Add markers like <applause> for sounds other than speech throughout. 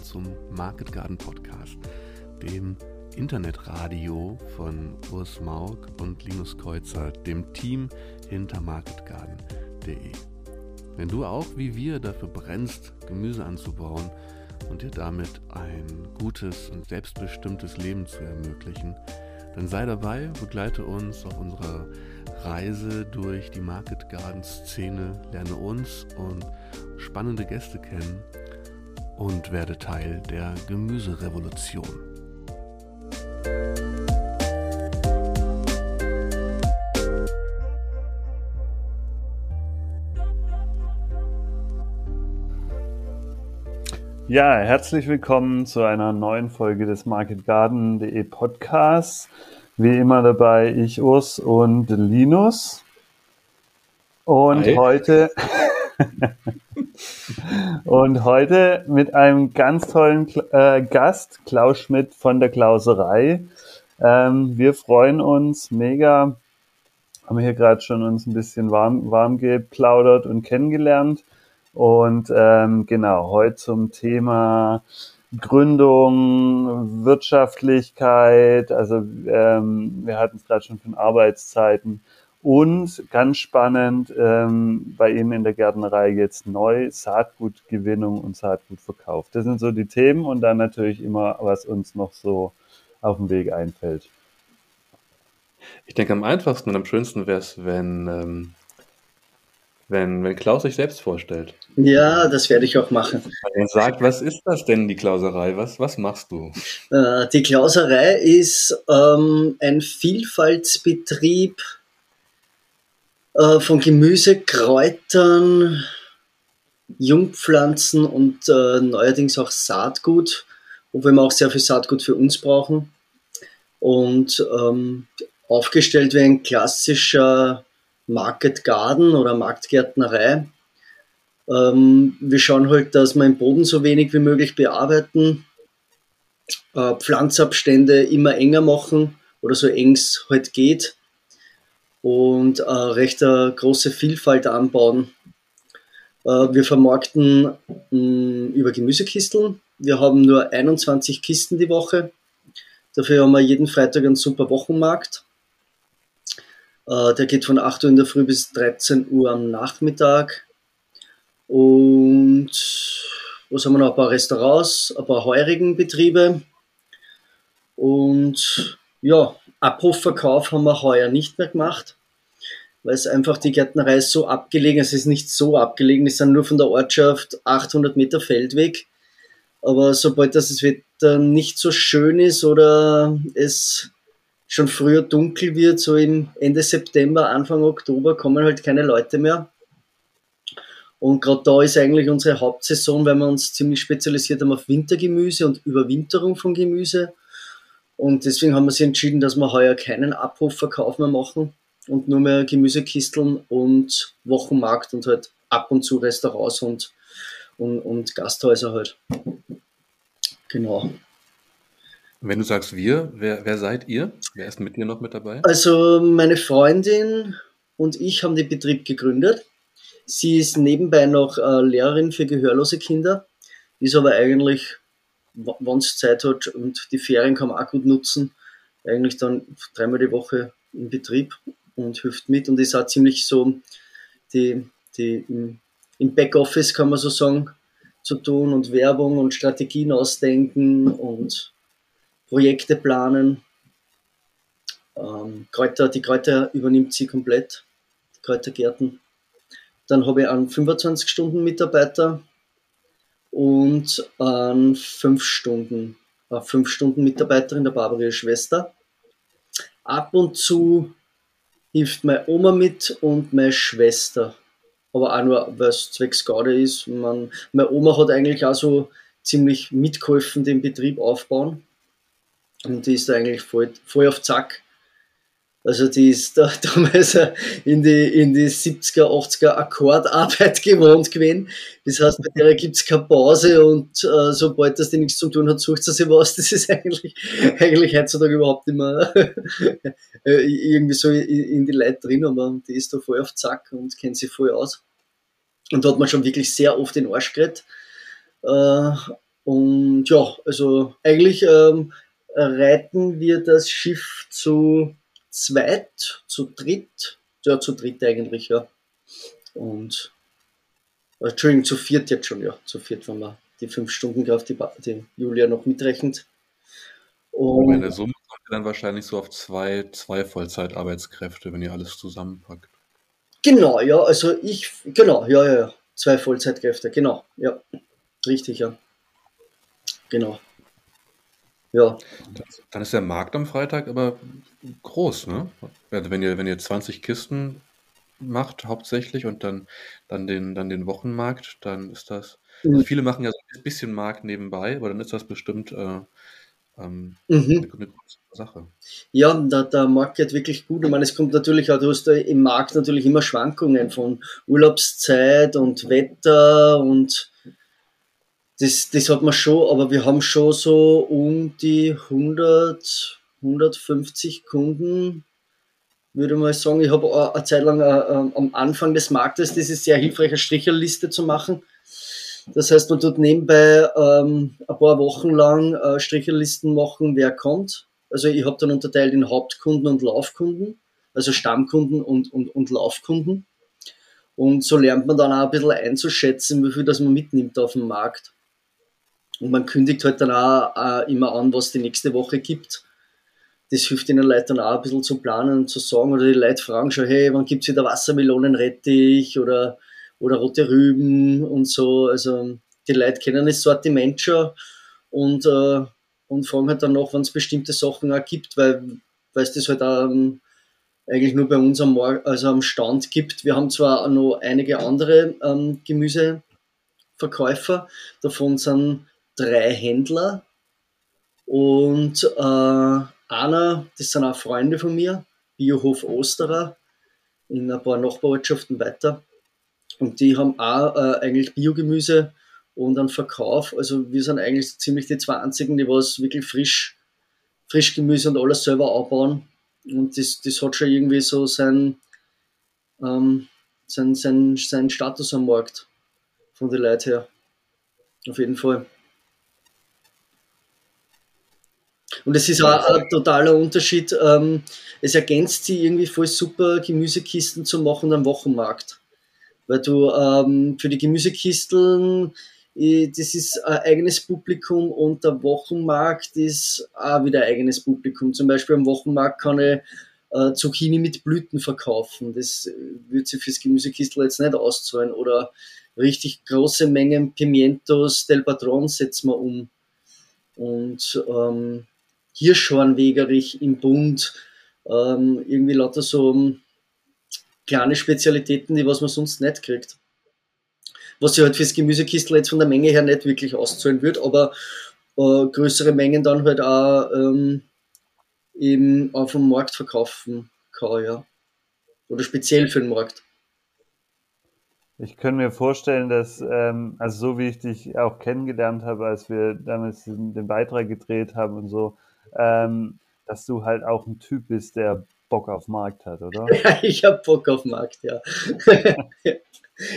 willkommen zum Market Garden Podcast, dem Internetradio von Urs Maug und Linus Kreuzer, dem Team hinter marketgarden.de. Wenn du auch wie wir dafür brennst, Gemüse anzubauen und dir damit ein gutes und selbstbestimmtes Leben zu ermöglichen, dann sei dabei, begleite uns auf unserer Reise durch die Market Garden Szene, lerne uns und spannende Gäste kennen und werde Teil der Gemüserevolution. Ja, herzlich willkommen zu einer neuen Folge des MarketGarden.de Podcasts. Wie immer dabei ich, Urs und Linus. Und Hi. heute <laughs> und heute mit einem ganz tollen äh, Gast, Klaus Schmidt von der Klauserei. Ähm, wir freuen uns mega. Haben hier gerade schon uns ein bisschen warm, warm geplaudert und kennengelernt. Und ähm, genau, heute zum Thema Gründung, Wirtschaftlichkeit, also ähm, wir hatten es gerade schon von Arbeitszeiten und ganz spannend ähm, bei Ihnen in der Gärtnerei jetzt neu Saatgutgewinnung und Saatgutverkauf. Das sind so die Themen und dann natürlich immer, was uns noch so auf dem Weg einfällt. Ich denke, am einfachsten und am schönsten wäre es, wenn ähm, wenn, wenn Klaus sich selbst vorstellt. Ja, das werde ich auch machen. Er sagt, was ist das denn, die Klauserei? Was, was machst du? Äh, die Klauserei ist ähm, ein Vielfaltsbetrieb äh, von Gemüse, Kräutern, Jungpflanzen und äh, neuerdings auch Saatgut, wobei wir auch sehr viel Saatgut für uns brauchen. Und ähm, aufgestellt wie ein klassischer Market Garden oder Marktgärtnerei. Ähm, wir schauen halt, dass wir den Boden so wenig wie möglich bearbeiten, äh, Pflanzabstände immer enger machen oder so eng es halt geht und äh, recht eine große Vielfalt anbauen. Äh, wir vermarkten mh, über Gemüsekisteln. Wir haben nur 21 Kisten die Woche. Dafür haben wir jeden Freitag einen super Wochenmarkt. Äh, der geht von 8 Uhr in der Früh bis 13 Uhr am Nachmittag. Und was haben wir noch? Ein paar Restaurants, ein paar heurigen Betriebe. Und ja, Abrufverkauf haben wir heuer nicht mehr gemacht, weil es einfach die Gärtnerei ist so abgelegen, es ist nicht so abgelegen, es sind nur von der Ortschaft 800 Meter Feldweg. Aber sobald das Wetter nicht so schön ist oder es schon früher dunkel wird, so im Ende September, Anfang Oktober, kommen halt keine Leute mehr. Und gerade da ist eigentlich unsere Hauptsaison, weil wir uns ziemlich spezialisiert haben auf Wintergemüse und Überwinterung von Gemüse. Und deswegen haben wir sich entschieden, dass wir heuer keinen Abrufverkauf mehr machen und nur mehr Gemüsekisteln und Wochenmarkt und halt ab und zu Restaurants und, und, und Gasthäuser halt. Genau. Wenn du sagst wir, wer, wer seid ihr? Wer ist mit dir noch mit dabei? Also meine Freundin und ich haben den Betrieb gegründet. Sie ist nebenbei noch äh, Lehrerin für gehörlose Kinder, ist aber eigentlich, wenn es Zeit hat und die Ferien kann man auch gut nutzen, eigentlich dann dreimal die Woche im Betrieb und hilft mit und ist auch ziemlich so die, die im, im Backoffice kann man so sagen, zu tun und Werbung und Strategien ausdenken und Projekte planen. Ähm, Kräuter, die Kräuter übernimmt sie komplett, die Kräutergärten. Dann habe ich einen 25-Stunden-Mitarbeiter und einen 5-Stunden, 5-Stunden-Mitarbeiterin, der Barbara, Schwester. Ab und zu hilft meine Oma mit und meine Schwester. Aber auch nur, weil es zwecks Gaude ist. Man, meine Oma hat eigentlich auch so ziemlich mitgeholfen, den Betrieb aufbauen. Und die ist da eigentlich voll, voll auf Zack. Also die ist da <laughs> damals in die, in die 70er, 80er Akkordarbeit <laughs> gewohnt gewesen. Das heißt, bei der gibt's keine Pause und äh, sobald das die nichts zu tun hat, sucht sie sich was. <laughs> Das ist eigentlich, eigentlich heutzutage überhaupt immer äh, irgendwie so in, in die Leute drin, aber die ist da voll auf Zack und kennt sich voll aus. Und da hat man schon wirklich sehr oft den Arsch geredet. Äh, Und ja, also eigentlich ähm, reiten wir das Schiff zu zweit, zu dritt, ja, zu dritt eigentlich, ja. Und, äh, Entschuldigung, zu viert jetzt schon, ja, zu viert, wenn man die fünf Stunden Kraft, die, die Julia noch mitrechnet. Und Meine Summe kommt dann wahrscheinlich so auf zwei, zwei Vollzeitarbeitskräfte, wenn ihr alles zusammenpackt. Genau, ja, also ich, genau, ja, ja, ja, zwei Vollzeitkräfte, genau, ja, richtig, ja, genau. Ja. Dann ist der Markt am Freitag aber groß, ne? Also wenn ihr, wenn ihr 20 Kisten macht hauptsächlich und dann, dann, den, dann den Wochenmarkt, dann ist das. Also mhm. viele machen ja so ein bisschen Markt nebenbei, aber dann ist das bestimmt äh, ähm, mhm. eine, eine große Sache. Ja, der, der Markt geht wirklich gut. Ich meine, es kommt natürlich auch, du hast im Markt natürlich immer Schwankungen von Urlaubszeit und Wetter und das, das hat man schon, aber wir haben schon so um die 100, 150 Kunden, würde mal sagen. Ich habe eine Zeit lang äh, äh, am Anfang des Marktes diese sehr hilfreiche Stricherliste zu machen. Das heißt, man tut nebenbei ähm, ein paar Wochen lang äh, Stricherlisten machen, wer kommt. Also ich habe dann unterteilt in Hauptkunden und Laufkunden, also Stammkunden und, und, und Laufkunden. Und so lernt man dann auch ein bisschen einzuschätzen, wie viel das man mitnimmt auf dem Markt. Und man kündigt halt dann auch, auch immer an, was die nächste Woche gibt. Das hilft den Leuten dann auch ein bisschen zu planen und zu sagen, oder die Leute fragen schon, hey, wann gibt es wieder Wassermelonenrettich oder, oder rote Rüben und so. Also die Leute kennen das Sortiment schon und, äh, und fragen halt dann noch, wann es bestimmte Sachen auch gibt, weil, weil es das halt auch ähm, eigentlich nur bei uns am, also am Stand gibt. Wir haben zwar noch einige andere ähm, Gemüseverkäufer, davon sind drei Händler und äh, einer, das sind auch Freunde von mir, Biohof Osterer, in ein paar Nachbarortschaften weiter. Und die haben auch äh, eigentlich Biogemüse und einen Verkauf. Also wir sind eigentlich ziemlich die zwei einzigen, die was wirklich frisch, Frischgemüse und alles selber anbauen. Und das, das hat schon irgendwie so sein, ähm, sein, sein, sein Status am Markt von den Leuten her. Auf jeden Fall. Und es ist auch ein totaler Unterschied. Ähm, es ergänzt sie irgendwie voll super, Gemüsekisten zu machen am Wochenmarkt. Weil du ähm, für die Gemüsekisteln, das ist ein eigenes Publikum und der Wochenmarkt ist auch wieder ein eigenes Publikum. Zum Beispiel am Wochenmarkt kann ich äh, Zucchini mit Blüten verkaufen. Das würde sich fürs Gemüsekistel jetzt nicht auszahlen. Oder richtig große Mengen Pimientos del Patron setzen wir um. Und ähm, Hirschhornwegerich im Bund, ähm, irgendwie lauter so ähm, kleine Spezialitäten, die was man sonst nicht kriegt. Was sich halt fürs Gemüsekistel jetzt von der Menge her nicht wirklich auszahlen wird, aber äh, größere Mengen dann halt auch ähm, eben auf dem Markt verkaufen kann, ja. Oder speziell für den Markt. Ich könnte mir vorstellen, dass, ähm, also so wie ich dich auch kennengelernt habe, als wir damals den Beitrag gedreht haben und so, ähm, dass du halt auch ein Typ bist, der Bock auf Markt hat, oder? <laughs> Ja, ich habe Bock auf Markt, ja. <laughs>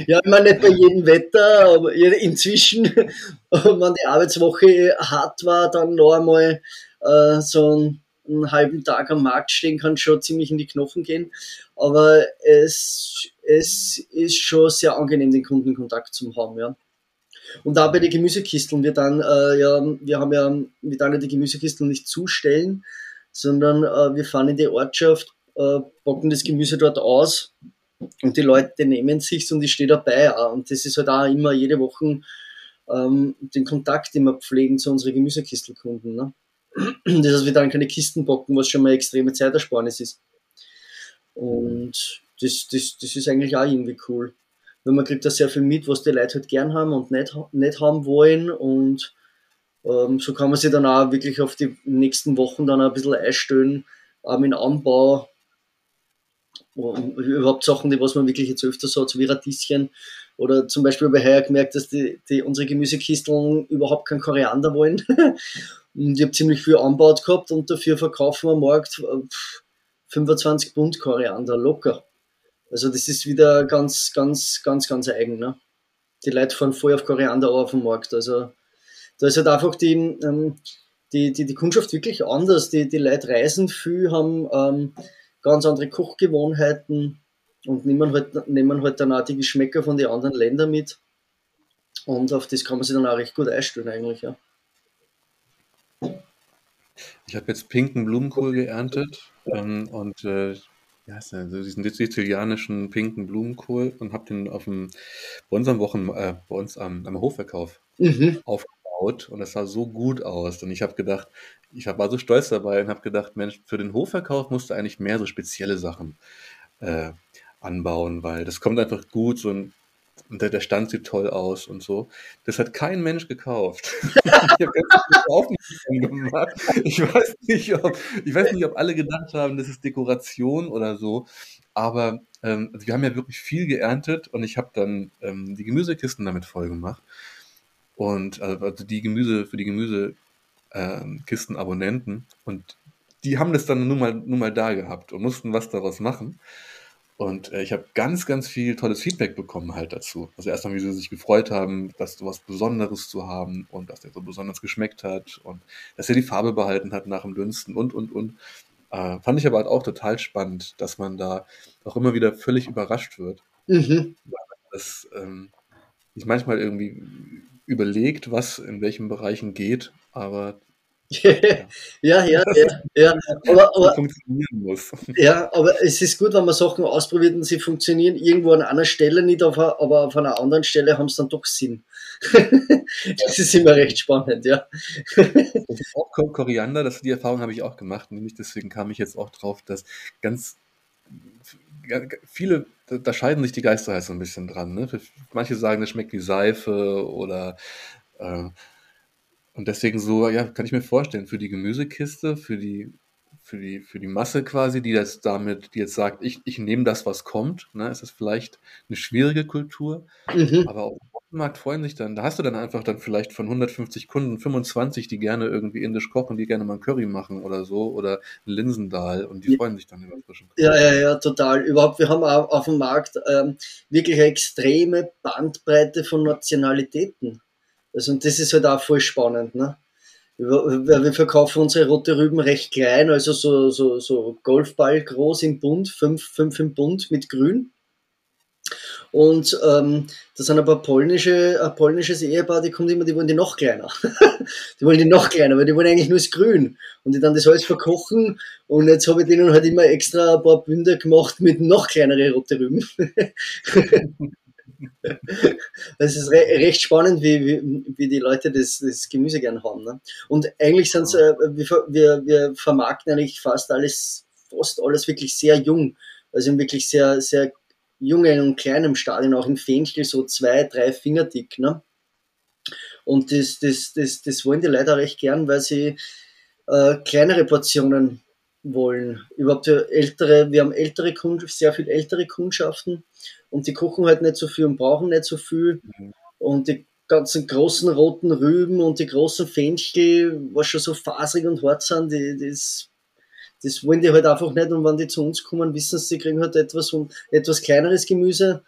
ja, ich meine nicht bei jedem Wetter, aber inzwischen, <laughs> wenn die Arbeitswoche hart war, dann noch einmal äh, so einen, einen, halben Tag am Markt stehen kann schon ziemlich in die Knochen gehen. Aber es, es ist schon sehr angenehm, den Kundenkontakt zu haben, ja. Und da bei den Gemüsekisteln, wir dann, äh, ja, wir haben ja, wir dann die Gemüsekisteln nicht zustellen, sondern äh, wir fahren in die Ortschaft, äh, packen das Gemüse dort aus und die Leute nehmen sich's und ich stehe dabei. Auch. Und das ist halt auch immer jede Woche ähm, den Kontakt immer pflegen zu unseren Gemüsekistelkunden. Ne? Das heißt, wir dann keine Kisten packen, was schon mal extreme Zeitersparnis ist. Und das, das, das ist eigentlich auch irgendwie cool weil man kriegt da sehr viel mit, was die Leute halt gern haben und nicht, nicht haben wollen und ähm, so kann man sich dann auch wirklich auf die nächsten Wochen dann ein bisschen einstellen, auch mit Anbau, und überhaupt Sachen, die was man wirklich jetzt öfters hat, so wie Radieschen oder zum Beispiel ich heuer gemerkt, dass die, die unsere Gemüsekisteln überhaupt kein Koriander wollen. <laughs> und ich habe ziemlich viel anbaut gehabt und dafür verkaufen wir am Markt 25 äh, Pfund Koriander locker. Also das ist wieder ganz, ganz, ganz, ganz eigen. Ne? Die Leute fahren voll auf Koriander auf dem Markt. Also da ist halt einfach die, ähm, die, die, die Kundschaft wirklich anders. Die, die Leute reisen viel, haben ähm, ganz andere Kochgewohnheiten und nehmen halt, nehmen halt dann auch die Geschmäcker von den anderen Ländern mit. Und auf das kann man sich dann auch recht gut einstellen eigentlich, ja. Ich habe jetzt pinken Blumenkohl geerntet ähm, und äh, ja, so diesen sizilianischen pinken Blumenkohl und habe den auf dem, bei uns am Wochen, äh, bei uns am, am Hofverkauf mhm. aufgebaut und das sah so gut aus. Und ich habe gedacht, ich war so stolz dabei und habe gedacht, Mensch, für den Hofverkauf musst du eigentlich mehr so spezielle Sachen äh, anbauen, weil das kommt einfach gut, so ein und der, der Stand sieht toll aus und so. Das hat kein Mensch gekauft. <laughs> ich habe gemacht. Ich weiß nicht, ob, ich weiß nicht, ob alle gedacht haben, das ist Dekoration oder so. Aber ähm, also wir haben ja wirklich viel geerntet und ich habe dann ähm, die Gemüsekisten damit voll gemacht. Und also die Gemüse für die Gemüsekisten ähm. Und die haben das dann nun mal, nun mal da gehabt und mussten was daraus machen. Und äh, ich habe ganz, ganz viel tolles Feedback bekommen halt dazu. Also erstmal, wie sie sich gefreut haben, dass so was Besonderes zu haben und dass der so besonders geschmeckt hat und dass er die Farbe behalten hat nach dem Dünsten und, und, und. Äh, fand ich aber halt auch total spannend, dass man da auch immer wieder völlig überrascht wird. Mhm. Dass ähm, sich manchmal irgendwie überlegt, was in welchen Bereichen geht, aber ja, ja, ja, ja. Aber, aber, funktionieren muss. Ja, aber es ist gut, wenn man Sachen ausprobiert und sie funktionieren irgendwo an einer Stelle nicht, auf, aber auf einer anderen Stelle haben sie dann doch Sinn. <laughs> das ist immer recht spannend, ja. auch Koriander, das, die Erfahrung habe ich auch gemacht, nämlich deswegen kam ich jetzt auch drauf, dass ganz viele, da scheiden sich die Geister halt so ein bisschen dran. Ne? Manche sagen, das schmeckt wie Seife oder äh, und deswegen so, ja, kann ich mir vorstellen, für die Gemüsekiste, für die, für die, für die Masse quasi, die jetzt damit, die jetzt sagt, ich, ich nehme das, was kommt, ne, ist das vielleicht eine schwierige Kultur. Mhm. Aber auf dem Markt freuen sich dann, da hast du dann einfach dann vielleicht von 150 Kunden 25, die gerne irgendwie indisch kochen, die gerne mal ein Curry machen oder so, oder ein Linsendahl und die ja. freuen sich dann über frischen Curry. Ja, ja, ja, total. Überhaupt, wir haben auf dem Markt ähm, wirklich eine extreme Bandbreite von Nationalitäten. Also, und das ist halt auch voll spannend, ne? Wir verkaufen unsere rote Rüben recht klein, also so, so, so Golfball groß im Bund, fünf, fünf im Bund mit Grün. Und ähm, da sind paar polnische, ein polnisches Ehepaar, die kommt immer, die wollen die noch kleiner. <laughs> die wollen die noch kleiner, weil die wollen eigentlich nur das Grün. Und die dann das alles verkochen. Und jetzt habe ich denen halt immer extra ein paar Bünder gemacht mit noch kleinere rote Rüben. <laughs> Es ist re recht spannend, wie, wie, wie die Leute das, das Gemüse gern haben. Ne? Und eigentlich sind äh, wir, wir vermarkten eigentlich fast alles, fast alles wirklich sehr jung. Also in wirklich sehr, sehr jungen und kleinem Stadion, auch im Fenchel so zwei, drei Finger dick. Ne? Und das, das, das, das wollen die Leute auch recht gern, weil sie äh, kleinere Portionen wollen. Überhaupt ältere, wir haben ältere Kunden, sehr viel ältere Kundschaften und die kochen halt nicht so viel und brauchen nicht so viel. Mhm. Und die ganzen großen roten Rüben und die großen Fenchel, was schon so faserig und hart sind, die, das, das wollen die halt einfach nicht. Und wenn die zu uns kommen, wissen sie, sie kriegen halt etwas, etwas kleineres Gemüse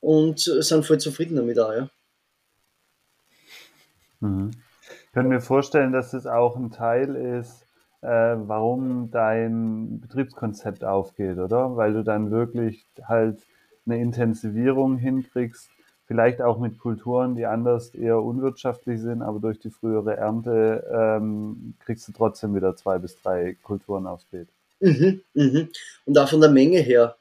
und sind voll zufrieden damit auch, ja. Mhm. Ich kann mir vorstellen, dass das auch ein Teil ist, äh, warum dein Betriebskonzept aufgeht, oder? Weil du dann wirklich halt eine Intensivierung hinkriegst, vielleicht auch mit Kulturen, die anders eher unwirtschaftlich sind, aber durch die frühere Ernte ähm, kriegst du trotzdem wieder zwei bis drei Kulturen aufs Beet. Mhm, mhm. Und auch von der Menge her.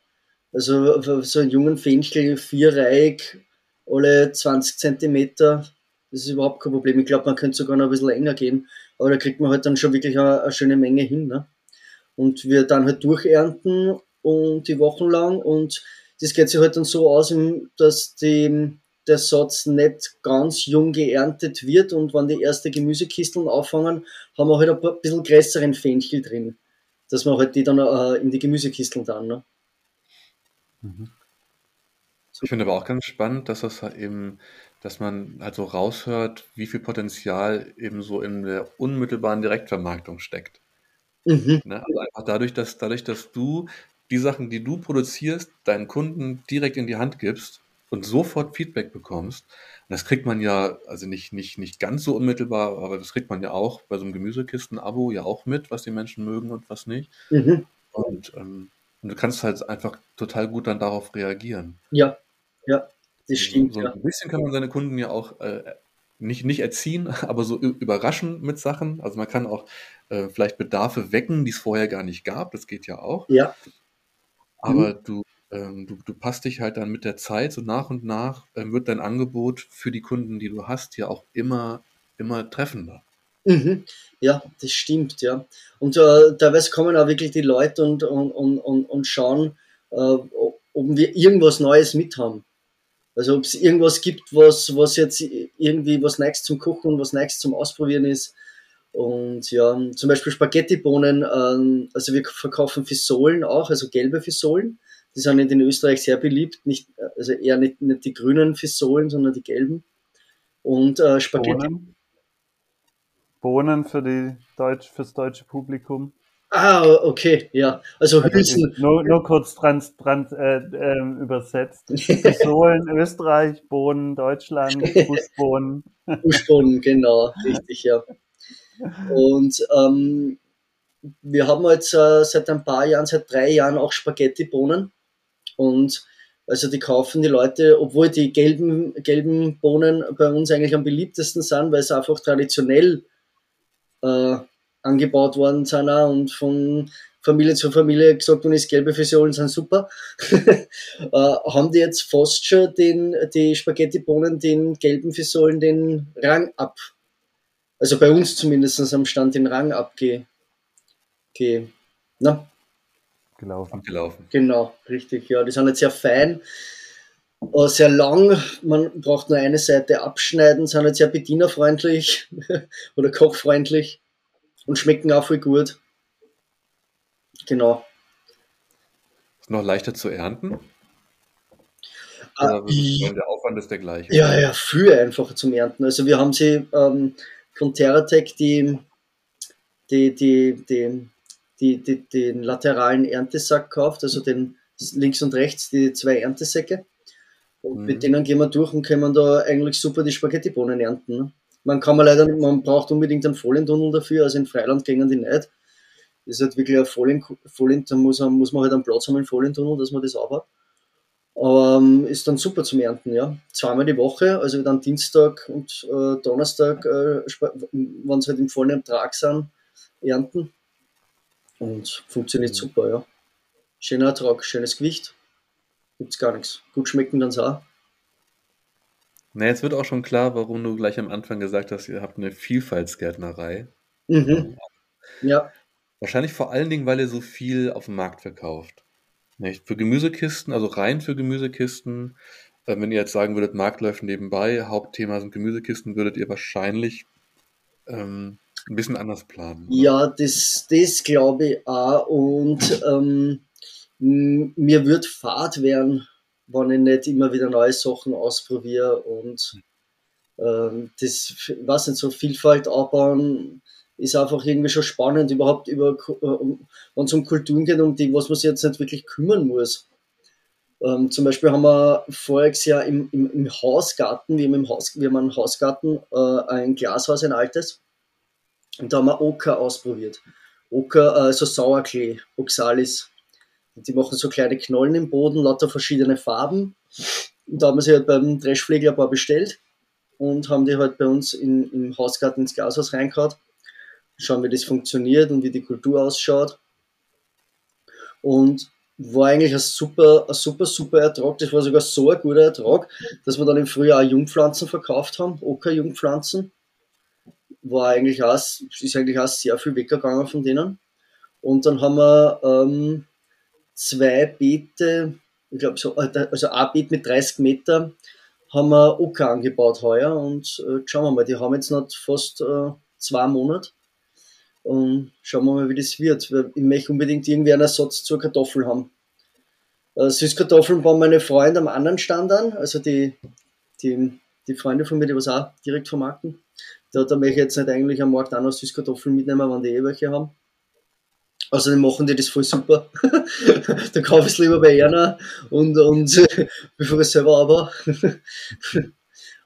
Also so einen jungen Fenchel, vierreihig, alle 20 Zentimeter, das ist überhaupt kein Problem. Ich glaube, man könnte sogar noch ein bisschen länger gehen, aber da kriegt man halt dann schon wirklich eine, eine schöne Menge hin. Ne? Und wir dann halt durchernten und die Wochen lang und das geht sich halt dann so aus, dass die, der Satz nicht ganz jung geerntet wird und wenn die erste Gemüsekisteln auffangen, haben wir halt ein bisschen größeren Fenchel drin, dass man halt die dann äh, in die Gemüsekisteln dann. Ne? Mhm. Ich finde aber auch ganz spannend, dass das halt eben, dass man also raushört, wie viel Potenzial eben so in der unmittelbaren Direktvermarktung steckt. Mhm. Ne? Also einfach dadurch, dass, dadurch, dass du die Sachen, die du produzierst, deinen Kunden direkt in die Hand gibst und sofort Feedback bekommst, das kriegt man ja, also nicht, nicht, nicht ganz so unmittelbar, aber das kriegt man ja auch bei so einem Gemüsekisten-Abo ja auch mit, was die Menschen mögen und was nicht. Mhm. Und, ähm, und du kannst halt einfach total gut dann darauf reagieren. Ja, ja, das stimmt. So, so ein bisschen kann man seine Kunden ja auch äh, nicht, nicht erziehen, <laughs> aber so überraschen mit Sachen. Also man kann auch äh, vielleicht Bedarfe wecken, die es vorher gar nicht gab. Das geht ja auch. Ja. Aber mhm. du, ähm, du, du passt dich halt dann mit der Zeit, so nach und nach äh, wird dein Angebot für die Kunden, die du hast, ja auch immer, immer treffender. Mhm. Ja, das stimmt, ja. Und äh, teilweise kommen auch wirklich die Leute und, und, und, und schauen, äh, ob wir irgendwas Neues mit haben. Also ob es irgendwas gibt, was, was jetzt irgendwie was Neues zum Kochen und was Neues zum Ausprobieren ist. Und ja, zum Beispiel Spaghetti-Bohnen, ähm, also wir verkaufen Fisolen auch, also gelbe Fisolen. Die sind in Österreich sehr beliebt, nicht, also eher nicht, nicht die grünen Fisolen, sondern die gelben. Und äh, Spaghetti. Bohnen? Bohnen für die Deutsch, fürs deutsche Publikum. Ah, okay, ja. Also, also Hülsen. Nur, nur kurz trans, trans, äh, äh, übersetzt. <laughs> Pistolen Österreich, Bohnen Deutschland, <laughs> Fußbohnen. Fußbohnen, genau, richtig, ja. Und ähm, wir haben jetzt äh, seit ein paar Jahren, seit drei Jahren auch Spaghetti-Bohnen. Und also die kaufen die Leute, obwohl die gelben, gelben Bohnen bei uns eigentlich am beliebtesten sind, weil es einfach traditionell äh, angebaut worden sind auch und von Familie zu Familie gesagt worden ist, gelbe Fisolen sind super, <laughs> äh, haben die jetzt fast schon den, die Spaghetti-Bohnen, den gelben Fisolen, den Rang ab. Also bei uns zumindest am Stand den Rang abge. Ge, na? Gelaufen. Abgelaufen. Genau, richtig, ja. Die sind jetzt sehr fein, äh, sehr lang. Man braucht nur eine Seite abschneiden, sind jetzt sehr bedienerfreundlich <laughs> oder kochfreundlich und schmecken auch viel gut. Genau. Ist noch leichter zu ernten? Ah, der Aufwand ist der gleiche. Ja, ja, viel einfacher zum Ernten. Also wir haben sie ähm, von Terratec die, die, die, die, die, die, den lateralen Erntesack gekauft, also den links und rechts die zwei Erntesäcke. Und mhm. mit denen gehen wir durch und können da eigentlich super die Spaghettibohnen ernten. Man kann man leider, man braucht unbedingt einen Folientunnel dafür, also in Freiland gingen die nicht. Das ist halt wirklich ein Folien, Folien da muss, muss man halt einen Platz haben im Folientunnel, dass man das auch hat. Aber ähm, ist dann super zum Ernten, ja. Zweimal die Woche, also dann Dienstag und äh, Donnerstag, äh, wenn sie halt im vollen Ertrag sind, ernten. Und funktioniert mhm. super, ja. Schöner Ertrag, schönes Gewicht. Gibt's gar nichts. Gut schmecken dann auch. Na, jetzt wird auch schon klar, warum du gleich am Anfang gesagt hast, ihr habt eine Vielfaltsgärtnerei. Mhm. Ja. Wahrscheinlich vor allen Dingen, weil ihr so viel auf dem Markt verkauft. Nicht? Für Gemüsekisten, also rein für Gemüsekisten, äh, wenn ihr jetzt sagen würdet, Markt läuft nebenbei, Hauptthema sind Gemüsekisten, würdet ihr wahrscheinlich ähm, ein bisschen anders planen. Oder? Ja, das, das glaube ich auch. Und ähm, mir wird Fahrt werden, wenn ich nicht immer wieder neue Sachen ausprobiere und ähm, das, was nicht, so Vielfalt aufbauen, ist einfach irgendwie schon spannend, überhaupt über, äh, wenn es um Kulturen geht, um die, was man sich jetzt nicht wirklich kümmern muss. Ähm, zum Beispiel haben wir voriges Jahr im, im, im Hausgarten, wir haben, im Haus, wir haben einen Hausgarten, äh, ein Glashaus, ein altes, und da haben wir Oker ausprobiert. Oker, also Sauerklee, Oxalis. Die machen so kleine Knollen im Boden, lauter verschiedene Farben. Und da haben wir sie halt beim Dreschpfleger ein paar bestellt und haben die halt bei uns in, im Hausgarten ins Glashaus reingehauen. Schauen, wie das funktioniert und wie die Kultur ausschaut. Und war eigentlich ein super, ein super, super Ertrag. Das war sogar so ein guter Ertrag, dass wir dann im Frühjahr auch Jungpflanzen verkauft haben, Ocker-Jungpflanzen. War eigentlich auch, ist eigentlich auch sehr viel weggegangen von denen. Und dann haben wir ähm, zwei Beete, ich glaube so, also ein Beet mit 30 Meter, haben wir Ocker angebaut heuer und äh, schauen wir mal, die haben jetzt noch fast äh, zwei Monate. Und schauen wir mal, wie das wird. Ich möchte unbedingt irgendwie einen Ersatz zur Kartoffel haben. Äh, Süßkartoffeln bauen meine Freunde am anderen Stand an, also die, die, die Freunde von mir, die was auch direkt vermarkten. Da, da möchte ich jetzt nicht eigentlich am Markt auch noch Süßkartoffeln mitnehmen, wenn die eh welche haben. Außerdem machen die das voll super. <laughs> da kaufe ich es lieber bei einer und, und <laughs> bevor ich selber aber. <laughs>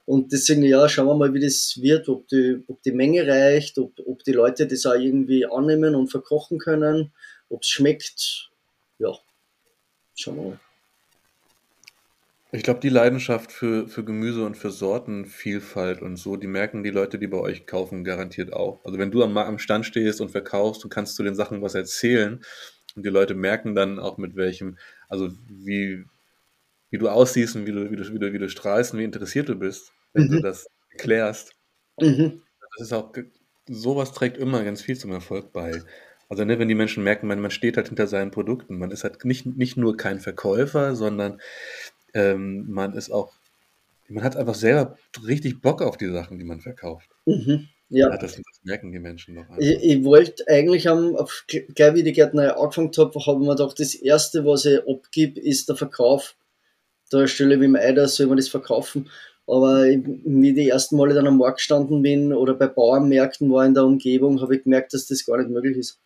Und deswegen, ja, schauen wir mal, wie das wird, ob die, ob die Menge reicht, ob, ob die Leute das auch irgendwie annehmen und verkochen können, ob es schmeckt. Ja, schauen wir mal. Ich glaube, die Leidenschaft für, für Gemüse und für Sortenvielfalt und so, die merken die Leute, die bei euch kaufen, garantiert auch. Also wenn du am, am Stand stehst und verkaufst, du kannst zu den Sachen was erzählen und die Leute merken dann auch mit welchem, also wie, wie du aussiehst und wie du, wie du, wie du, wie du strahlst und wie interessiert du bist, wenn mhm. du das erklärst. Mhm. Das ist auch, sowas trägt immer ganz viel zum Erfolg bei. Also ne, wenn die Menschen merken, man, man steht halt hinter seinen Produkten, man ist halt nicht, nicht nur kein Verkäufer, sondern ähm, man ist auch, man hat einfach selber richtig Bock auf die Sachen, die man verkauft. Mhm. Ja. ja das, das, merken die Menschen noch. Ich, ich wollte eigentlich am, auf, gleich wie die Gärtnerei angefangen habe, habe ich mir gedacht, das erste, was ich abgib, ist der Verkauf. Da stelle ich mir ein da soll man das verkaufen. Aber wie die ersten Male dann am Markt gestanden bin oder bei Bauernmärkten war in der Umgebung, habe ich gemerkt, dass das gar nicht möglich ist.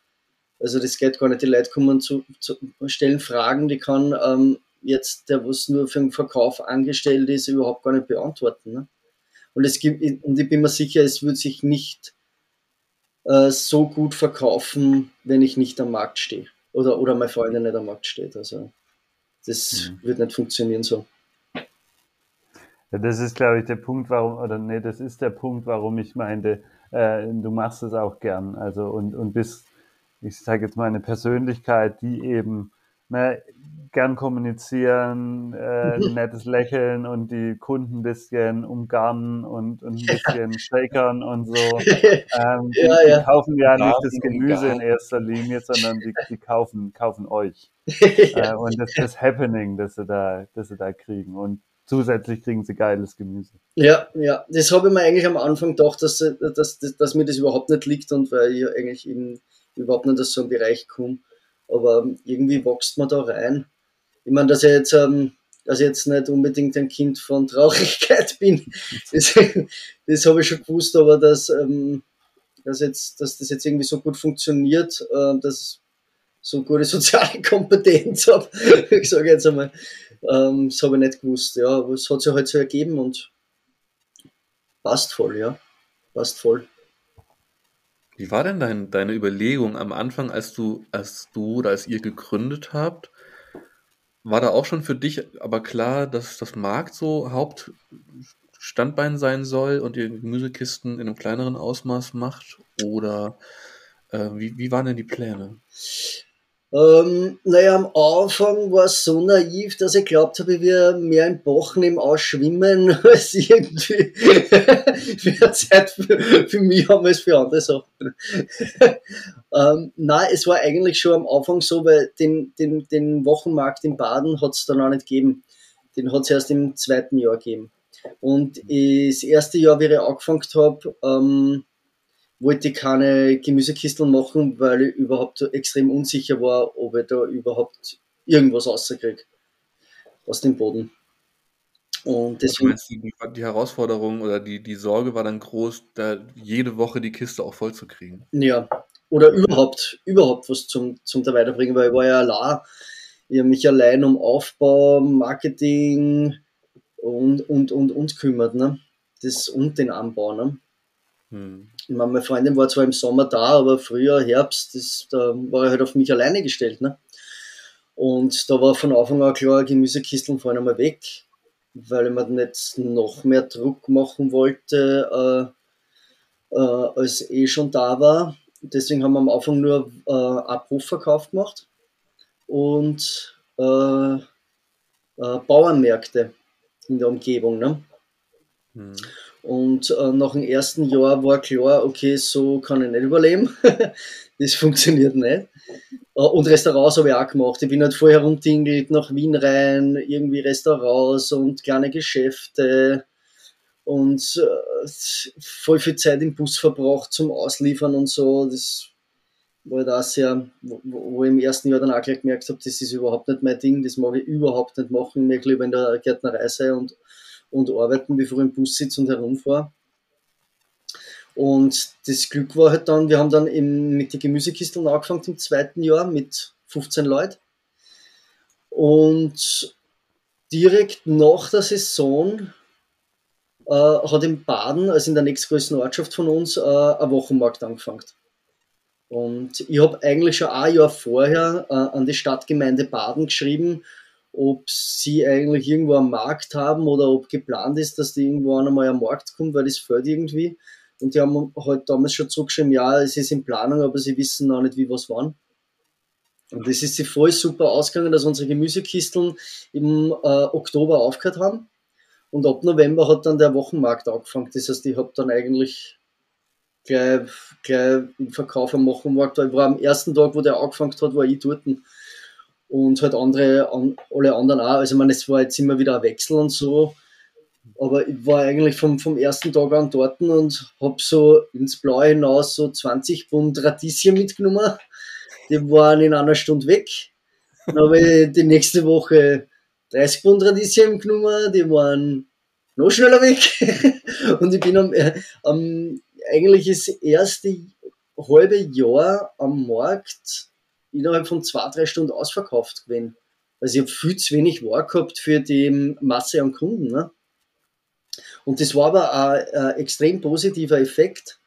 Also das geht gar nicht. Die Leute kommen zu, zu stellen Fragen, die kann ähm, jetzt der, was nur für den Verkauf angestellt ist, überhaupt gar nicht beantworten. Ne? Und es gibt, und ich bin mir sicher, es wird sich nicht äh, so gut verkaufen, wenn ich nicht am Markt stehe. Oder, oder meine Freundin nicht am Markt steht. Also das mhm. wird nicht funktionieren so. Ja, das ist, glaube ich, der Punkt, warum, oder nee, das ist der Punkt, warum ich meinte, äh, du machst es auch gern. Also und, und bist, ich sage jetzt mal, eine Persönlichkeit, die eben ne, gern kommunizieren, äh, ein nettes Lächeln und die Kunden ein bisschen umgarnen und, und ein bisschen <laughs> shakern und so. Ähm, die, ja, ja. die, kaufen ja nicht das Gemüse in erster Linie, sondern die, die kaufen, kaufen euch. <laughs> äh, und das, das Happening, das sie da, das sie da kriegen. Und zusätzlich kriegen sie geiles Gemüse. Ja, ja, das habe ich mir eigentlich am Anfang gedacht, dass, dass, dass, dass mir das überhaupt nicht liegt und weil ich eigentlich in, überhaupt nicht aus so einem Bereich komme. Aber irgendwie wächst man da rein. Ich meine, dass ich jetzt, ähm, dass ich jetzt nicht unbedingt ein Kind von Traurigkeit bin, <laughs> das, das habe ich schon gewusst, aber dass, ähm, dass, jetzt, dass das jetzt irgendwie so gut funktioniert, äh, dass so gute <laughs> soziale Kompetenz habe, <laughs> ich sage jetzt einmal, ähm, das habe ich nicht gewusst, ja, aber es hat sich halt so ergeben und passt voll, ja, passt voll. Wie war denn dein, deine Überlegung am Anfang, als du, als du oder als ihr gegründet habt? War da auch schon für dich aber klar, dass das Markt so Hauptstandbein sein soll und ihr Gemüsekisten in einem kleineren Ausmaß macht? Oder äh, wie, wie waren denn die Pläne? Ähm, naja, am Anfang war es so naiv, dass ich glaubt habe, wir mehr im Bach neben ausschwimmen, <laughs> als irgendwie <laughs> mehr Zeit für, für mich haben als für andere Sachen. <laughs> ähm, nein, es war eigentlich schon am Anfang so, weil den, den, den Wochenmarkt in Baden hat es dann auch nicht gegeben. Den hat es erst im zweiten Jahr gegeben. Und das erste Jahr, wie ich angefangen habe, ähm, wollte ich keine Gemüsekisteln machen, weil ich überhaupt extrem unsicher war, ob ich da überhaupt irgendwas rauskriege aus dem Boden. Und deswegen, meinst, die, die, Herausforderung oder die, die Sorge war dann groß, da jede Woche die Kiste auch voll zu kriegen. Ja, oder überhaupt, überhaupt was zum, zum da weiterbringen, weil ich war ja allein. Ich habe mich allein um Aufbau, Marketing und, und, und, und kümmert, ne? Das und den Anbau, ne? Hm. Ich meine, Freundin war zwar im Sommer da, aber Frühjahr, Herbst, das, da war ich halt auf mich alleine gestellt. Ne? Und da war von Anfang an klar, Gemüsekisteln fallen einmal weg, weil ich mir nicht noch mehr Druck machen wollte, äh, äh, als eh schon da war. Deswegen haben wir am Anfang nur äh, Abrufverkauf gemacht und äh, äh, Bauernmärkte in der Umgebung. Ne? Hm. Und äh, nach dem ersten Jahr war klar, okay, so kann ich nicht überleben. <laughs> das funktioniert nicht. Äh, und Restaurants habe ich auch gemacht. Ich bin halt vorher rumtingelt nach Wien rein, irgendwie Restaurants und kleine Geschäfte und äh, voll viel Zeit im Bus verbracht zum Ausliefern und so. Das war da sehr, wo, wo ich im ersten Jahr dann auch gleich gemerkt habe, das ist überhaupt nicht mein Ding, das mag ich überhaupt nicht machen. Ich möchte lieber in der Gärtnerei sein und und arbeiten, bevor ich im Bus sitze und herumfahre. Und das Glück war halt dann, wir haben dann im, mit den Gemüsekisteln angefangen im zweiten Jahr mit 15 Leuten. Und direkt nach der Saison äh, hat in Baden, also in der nächstgrößten Ortschaft von uns, äh, ein Wochenmarkt angefangen. Und ich habe eigentlich schon ein Jahr vorher äh, an die Stadtgemeinde Baden geschrieben, ob sie eigentlich irgendwo einen Markt haben oder ob geplant ist, dass die irgendwo einmal am Markt kommt, weil das fällt irgendwie. Und die haben halt damals schon zurückgeschrieben, ja, es ist in Planung, aber sie wissen noch nicht, wie was wann. Und das ist sie voll super ausgegangen, dass unsere Gemüsekisteln im äh, Oktober aufgehört haben. Und ab November hat dann der Wochenmarkt angefangen. Das heißt, ich habe dann eigentlich gleich, gleich im Verkauf am Wochenmarkt, weil ich war am ersten Tag, wo der angefangen hat, war ich dort. Und halt andere, alle anderen auch. Also ich meine, es war jetzt immer wieder ein Wechsel und so. Aber ich war eigentlich vom, vom ersten Tag an dort und habe so ins Blaue hinaus so 20 Bund Radieschen mitgenommen. Die waren in einer Stunde weg. Dann habe ich die nächste Woche 30 Bund Radieschen genommen, die waren noch schneller weg. <laughs> und ich bin am, am eigentlich das erste halbe Jahr am Markt innerhalb von zwei, drei Stunden ausverkauft gewesen. Also ich habe viel zu wenig War gehabt für die Masse an Kunden. Ne? Und das war aber ein, ein extrem positiver Effekt,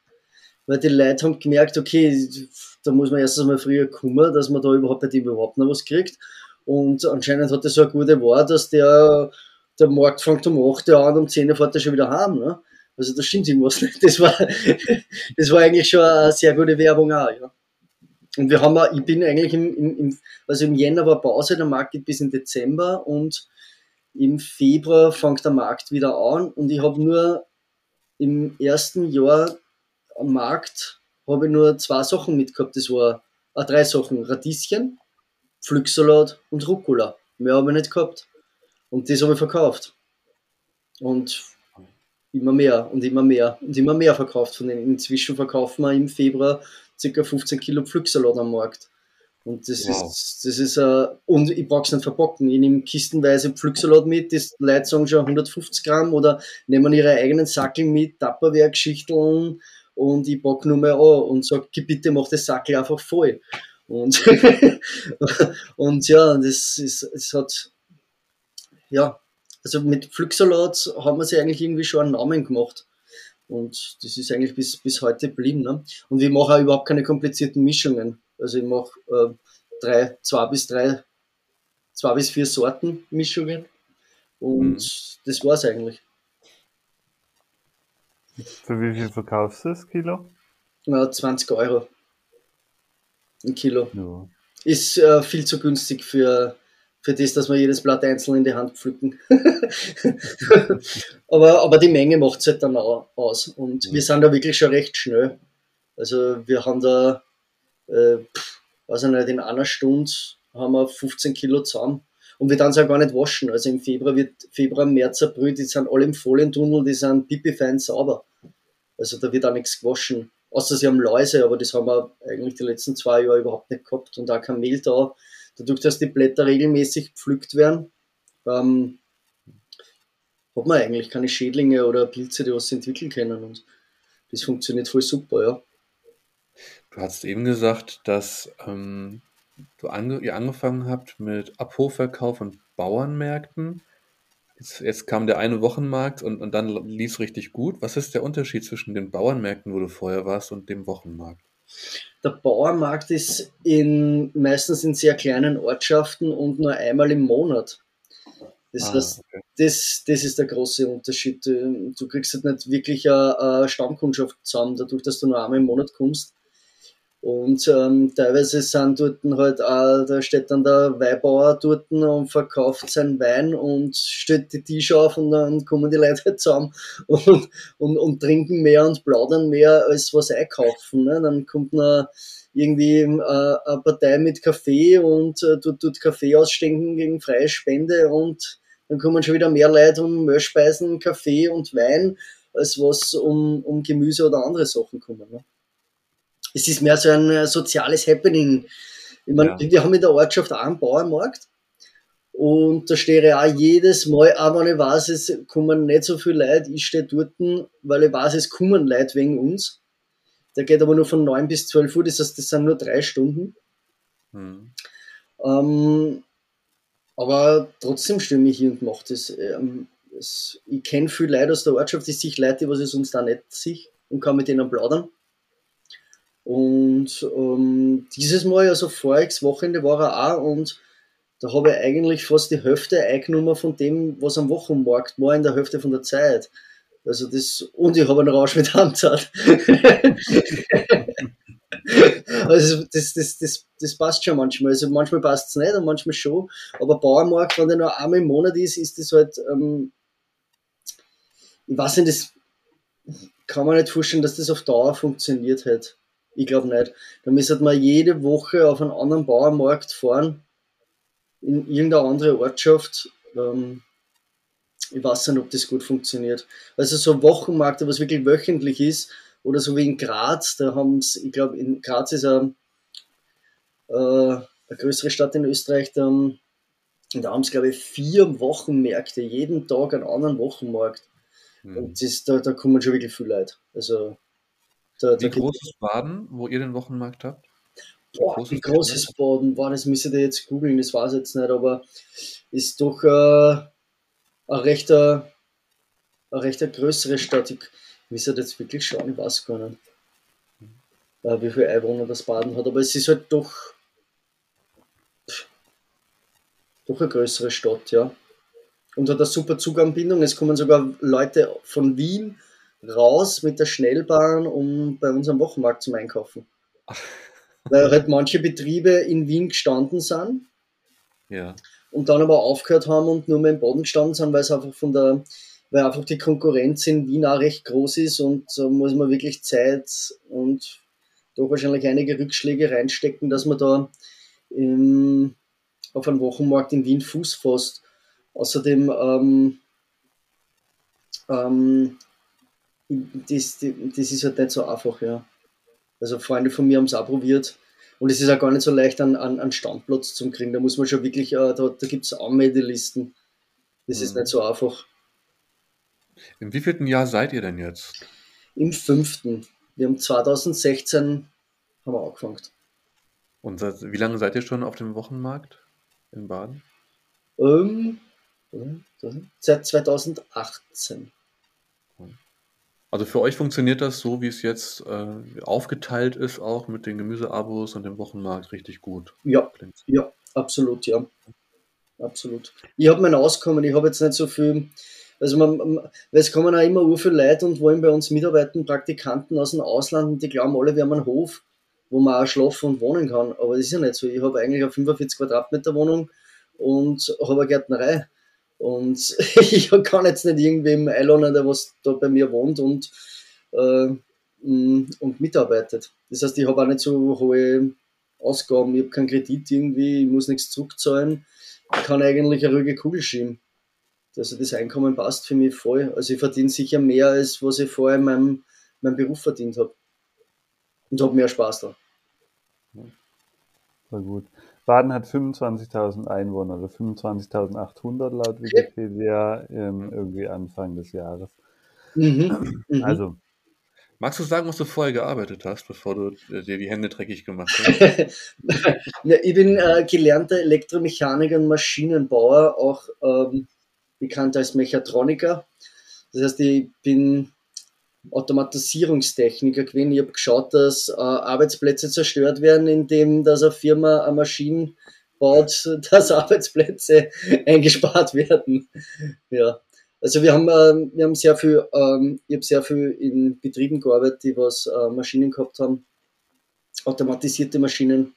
weil die Leute haben gemerkt, okay, da muss man erst einmal früher kommen, dass man da überhaupt nicht überhaupt noch was kriegt. Und anscheinend hat das so eine gute Wahl, dass der, der Markt fängt um 8 Uhr an um 10 Uhr fährt er schon wieder heim. Ne? Also da stimmt irgendwas nicht. Das war, <laughs> das war eigentlich schon eine sehr gute Werbung auch. Ja. Und wir haben, ich bin eigentlich im, im, im, also im Jänner war Pause, der Markt geht bis in Dezember und im Februar fängt der Markt wieder an und ich habe nur im ersten Jahr am Markt habe ich nur zwei Sachen mitgehabt. Das war äh, drei Sachen: Radieschen, Pflücksalat und Rucola. Mehr habe ich nicht gehabt. Und das habe ich verkauft. Und immer mehr und immer mehr und immer mehr verkauft von denen. Inzwischen verkaufen wir im Februar ca. 15 Kilo Pflücksalat am Markt. Und das wow. ist, das ist, uh, und ich brauche es nicht verpacken. Ich nehme kistenweise Pflücksalat mit, das Leute sagen schon 150 Gramm oder nehmen ihre eigenen Sackel mit, Tupperware-Geschichteln und ich packe nur mal an und sage, bitte mach das Sackel einfach voll. Und, <laughs> und ja, das ist, es hat, ja, also mit Pflücksalat haben wir sich eigentlich irgendwie schon einen Namen gemacht. Und das ist eigentlich bis, bis heute geblieben. Ne? Und ich mache auch überhaupt keine komplizierten Mischungen. Also ich mache äh, drei, zwei bis drei, zwei bis vier Sorten Mischungen. Und mhm. das war's eigentlich. Für wie viel verkaufst du das Kilo? Ja, 20 Euro. Ein Kilo. Ja. Ist äh, viel zu günstig für, für das, dass wir jedes Blatt einzeln in die Hand pflücken. <laughs> aber, aber die Menge macht es halt dann auch aus. Und ja. wir sind da wirklich schon recht schnell. Also wir haben da, äh, weiß ich nicht, in einer Stunde haben wir 15 Kilo zusammen. Und wir dann es auch gar nicht waschen. Also im Februar wird, Februar, März, April, die sind alle im Folientunnel, die sind pipifein sauber. Also da wird auch nichts gewaschen. Außer sie haben Läuse, aber das haben wir eigentlich die letzten zwei Jahre überhaupt nicht gehabt. Und auch kein Mehl da. Dadurch, dass die Blätter regelmäßig gepflückt werden, ähm, hat man eigentlich keine Schädlinge oder Pilze, die was entwickeln können. Und das funktioniert voll super, ja. Du hast eben gesagt, dass ähm, du ange ihr angefangen habt mit Abhofverkauf und Bauernmärkten. Jetzt, jetzt kam der eine Wochenmarkt und, und dann lief es richtig gut. Was ist der Unterschied zwischen den Bauernmärkten, wo du vorher warst, und dem Wochenmarkt? Der Bauernmarkt ist in, meistens in sehr kleinen Ortschaften und nur einmal im Monat. Das, ah, heißt, okay. das, das ist der große Unterschied. Du kriegst halt nicht wirklich eine, eine Stammkundschaft zusammen, dadurch, dass du nur einmal im Monat kommst. Und ähm, teilweise sind dort halt auch, da steht dann der Weinbauer dort und verkauft seinen Wein und stellt die Tische auf und dann kommen die Leute halt zusammen <laughs> und, und, und trinken mehr und plaudern mehr, als was einkaufen. Ne? Dann kommt noch irgendwie äh, eine Partei mit Kaffee und äh, tut, tut Kaffee ausschenken gegen freie Spende und dann kommen schon wieder mehr Leute um Mehlspeisen, Kaffee und Wein, als was um, um Gemüse oder andere Sachen kommen. Ne? Es ist mehr so ein äh, soziales Happening. Ich meine, ja. wir haben in der Ortschaft auch einen Bauernmarkt. Und da stehe ich auch jedes Mal, auch wenn ich weiß, es kommen nicht so viele Leute, ich stehe dort, weil ich weiß, es kommen Leute wegen uns. Der geht aber nur von 9 bis 12 Uhr, das heißt, das sind nur drei Stunden. Mhm. Ähm, aber trotzdem stimme ich hier und mache das. Ähm, es, ich kenne viele Leute aus der Ortschaft, die sich Leute, was ich sonst auch nicht sehe und kann mit denen plaudern. Und ähm, dieses Mal, also voriges Wochenende war er auch und da habe ich eigentlich fast die Hälfte eingenommen von dem, was am Wochenmarkt war, in der Hälfte von der Zeit. Also das, und ich habe einen Rausch mit Handzart. <laughs> also das, das, das, das passt schon manchmal. Also manchmal passt es nicht und manchmal schon. Aber Bauernmarkt, wenn der nur einmal im Monat ist, ist das halt, ähm, ich weiß nicht, das kann man nicht vorstellen, dass das auf Dauer funktioniert hat. Ich glaube nicht. Da müsste man jede Woche auf einen anderen Bauernmarkt fahren, in irgendeine andere Ortschaft. Ähm, ich weiß nicht, ob das gut funktioniert. Also so Wochenmarkt, was wirklich wöchentlich ist, oder so wie in Graz, da haben sie, ich glaube, in Graz ist eine, äh, eine größere Stadt in Österreich, da, da haben sie, glaube ich, vier Wochenmärkte, jeden Tag einen anderen Wochenmarkt. Mhm. Und das, da, da kommen schon wirklich viele Leute. Also, da, wie da groß ist Baden, wo ihr den Wochenmarkt habt? Boah, groß wie groß ist Baden? Boah, das müsst ihr jetzt googeln, das weiß ich jetzt nicht, aber ist doch äh, eine rechter, eine rechter größere Stadt. Ich müsste jetzt wirklich schauen, ich weiß gar nicht, äh, wie viele Einwohner das Baden hat, aber es ist halt doch, doch eine größere Stadt, ja. Und hat eine super Zuganbindung. Es kommen sogar Leute von Wien raus mit der Schnellbahn, um bei unserem Wochenmarkt zum Einkaufen. <laughs> Weil halt manche Betriebe in Wien gestanden sind. Ja und dann aber aufgehört haben und nur mehr im Boden gestanden sind, weil es einfach von der, weil einfach die Konkurrenz in Wien auch recht groß ist und so muss man wirklich Zeit und doch wahrscheinlich einige Rückschläge reinstecken, dass man da im, auf einem Wochenmarkt in Wien Fuß fasst. Außerdem, ähm, ähm, das, das ist halt nicht so einfach, ja. Also Freunde von mir haben es auch probiert und es ist auch gar nicht so leicht, einen, einen Standplatz zu kriegen. Da muss man schon wirklich, äh, da, da gibt es Anmeldelisten. Das mhm. ist nicht so einfach. Im wievielten Jahr seid ihr denn jetzt? Im fünften. Wir haben 2016 haben wir angefangen. Und seit, wie lange seid ihr schon auf dem Wochenmarkt in Baden? Ähm, seit 2018. Also für euch funktioniert das so, wie es jetzt äh, aufgeteilt ist, auch mit den Gemüseabos und dem Wochenmarkt richtig gut. Ja, Klingt. ja, absolut, ja. Absolut. Ich habe mein Auskommen, ich habe jetzt nicht so viel, also man, weil es kommen auch immer viele Leute und wollen bei uns mitarbeiten, Praktikanten aus dem Ausland und die glauben alle, wir haben einen Hof, wo man auch schlafen und wohnen kann. Aber das ist ja nicht so. Ich habe eigentlich eine 45 Quadratmeter Wohnung und habe eine Gärtnerei. Und <laughs> ich kann jetzt nicht irgendwem einladen, der was da bei mir wohnt und, äh, mm, und mitarbeitet. Das heißt, ich habe auch nicht so hohe Ausgaben, ich habe keinen Kredit irgendwie, ich muss nichts zurückzahlen. Ich kann eigentlich eine ruhige Kugel schieben. Also das Einkommen passt für mich voll. Also ich verdiene sicher mehr, als was ich vorher in meinem, meinem Beruf verdient habe. Und habe mehr Spaß da. Voll gut. Baden hat 25.000 Einwohner oder 25.800 laut Wikipedia ähm, irgendwie Anfang des Jahres. Mhm, mhm. Also. Magst du sagen, was du vorher gearbeitet hast, bevor du äh, dir die Hände dreckig gemacht hast? <laughs> ja, ich bin äh, gelernter Elektromechaniker und Maschinenbauer, auch ähm, bekannt als Mechatroniker. Das heißt, ich bin Automatisierungstechniker gewesen. Ich habe geschaut, dass äh, Arbeitsplätze zerstört werden, indem dass eine Firma eine Maschine baut, <laughs> dass Arbeitsplätze <laughs> eingespart werden. Ja. Also wir haben, äh, wir haben sehr viel, ähm, ich habe sehr viel in Betrieben gearbeitet, die was äh, Maschinen gehabt haben, automatisierte Maschinen,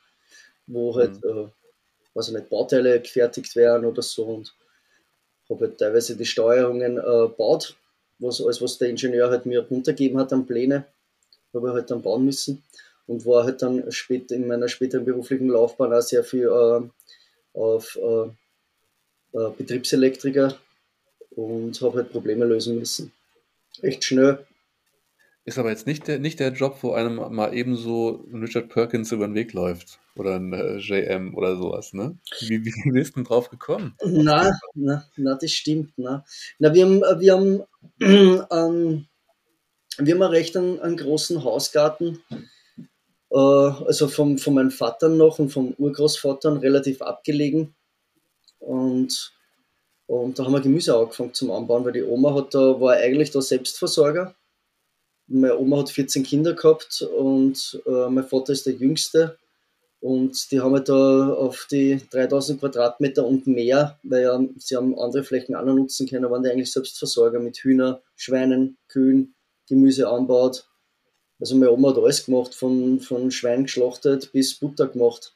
wo halt, mhm. äh, weiß ich nicht, Bauteile gefertigt werden oder so und habe halt teilweise die Steuerungen äh, baut was alles, was der Ingenieur halt mir runtergegeben hat an Pläne, habe ich halt dann bauen müssen und war halt dann später in meiner späteren beruflichen Laufbahn auch sehr viel äh, auf äh, äh, Betriebselektriker und habe halt Probleme lösen müssen. Echt schnell. Ist aber jetzt nicht der, nicht der Job, wo einem mal ebenso Richard Perkins über den Weg läuft oder ein äh, JM oder sowas, ne? Wie, wie bist du denn drauf gekommen? Na, na, na, das stimmt. Na, na wir haben, wir haben, <clears throat> ähm, wir haben recht einen, einen großen Hausgarten, äh, also vom, von meinem Vater noch und vom Urgroßvater relativ abgelegen. Und Und da haben wir Gemüse angefangen zum Anbauen, weil die Oma hat da, war eigentlich da Selbstversorger. Meine Oma hat 14 Kinder gehabt und äh, mein Vater ist der Jüngste. Und die haben halt da auf die 3000 Quadratmeter und mehr, weil ja, sie haben andere Flächen auch noch nutzen können, waren die eigentlich Selbstversorger mit Hühner, Schweinen, Kühen, Gemüse anbaut. Also meine Oma hat alles gemacht, von, von Schwein geschlachtet bis Butter gemacht.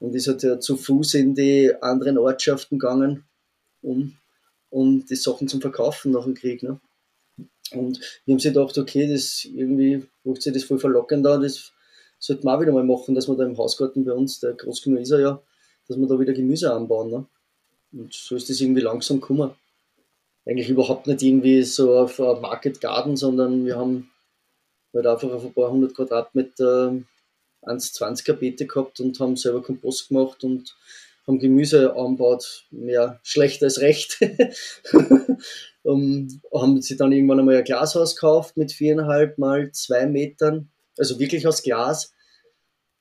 Und ist halt ja zu Fuß in die anderen Ortschaften gegangen, um, um die Sachen zum Verkaufen nach dem Krieg. Ne? Und wir haben sich gedacht, okay, das irgendwie macht sich das voll verlockend da, das sollte man auch wieder mal machen, dass wir da im Hausgarten bei uns, der groß genug ist er ja, dass wir da wieder Gemüse anbauen. Ne? Und so ist das irgendwie langsam gekommen. Eigentlich überhaupt nicht irgendwie so auf Market Garden, sondern wir haben halt einfach auf ein paar hundert Quadratmeter 1,20er Beete gehabt und haben selber Kompost gemacht und haben Gemüse anbaut, mehr schlecht als recht. <laughs> um, haben sie dann irgendwann einmal ein Glashaus gekauft mit viereinhalb mal zwei Metern also wirklich aus Glas,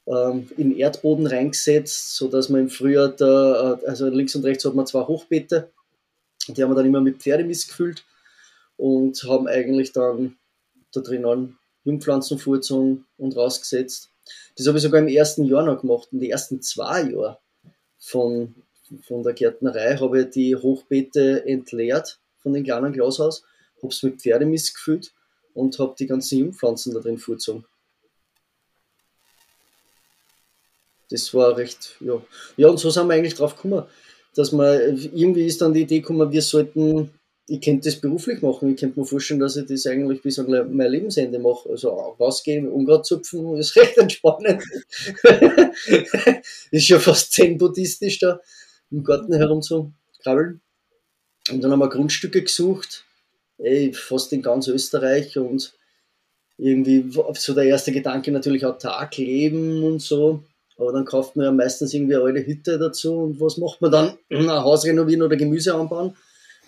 ähm, in Erdboden reingesetzt, sodass man im Frühjahr da, äh, also links und rechts hat man zwei Hochbeete, die haben wir dann immer mit Pferdemist gefüllt und haben eigentlich dann da drinnen Jungpflanzenfurzung und rausgesetzt. Das habe ich sogar im ersten Jahr noch gemacht. In den ersten zwei Jahren von, von der Gärtnerei habe ich die Hochbeete entleert von dem kleinen Glashaus, habe es mit Pferdemist gefüllt und habe die ganzen Jungpflanzen da drin vorgezogen. das war recht, ja. Ja, und so sind wir eigentlich drauf gekommen, dass man, irgendwie ist dann die Idee gekommen, wir sollten, ich könnte das beruflich machen, ich könnte mir vorstellen, dass ich das eigentlich bis an mein Lebensende mache. Also rausgehen, Unkraut zupfen, ist <laughs> recht entspannend. <laughs> ist ja fast zen-buddhistisch da im Garten herum zu krabbeln. Und dann haben wir Grundstücke gesucht, ey, fast in ganz Österreich und irgendwie so der erste Gedanke natürlich autark leben und so. Aber dann kauft man ja meistens irgendwie eine alte Hütte dazu und was macht man dann? Ein Haus renovieren oder Gemüse anbauen.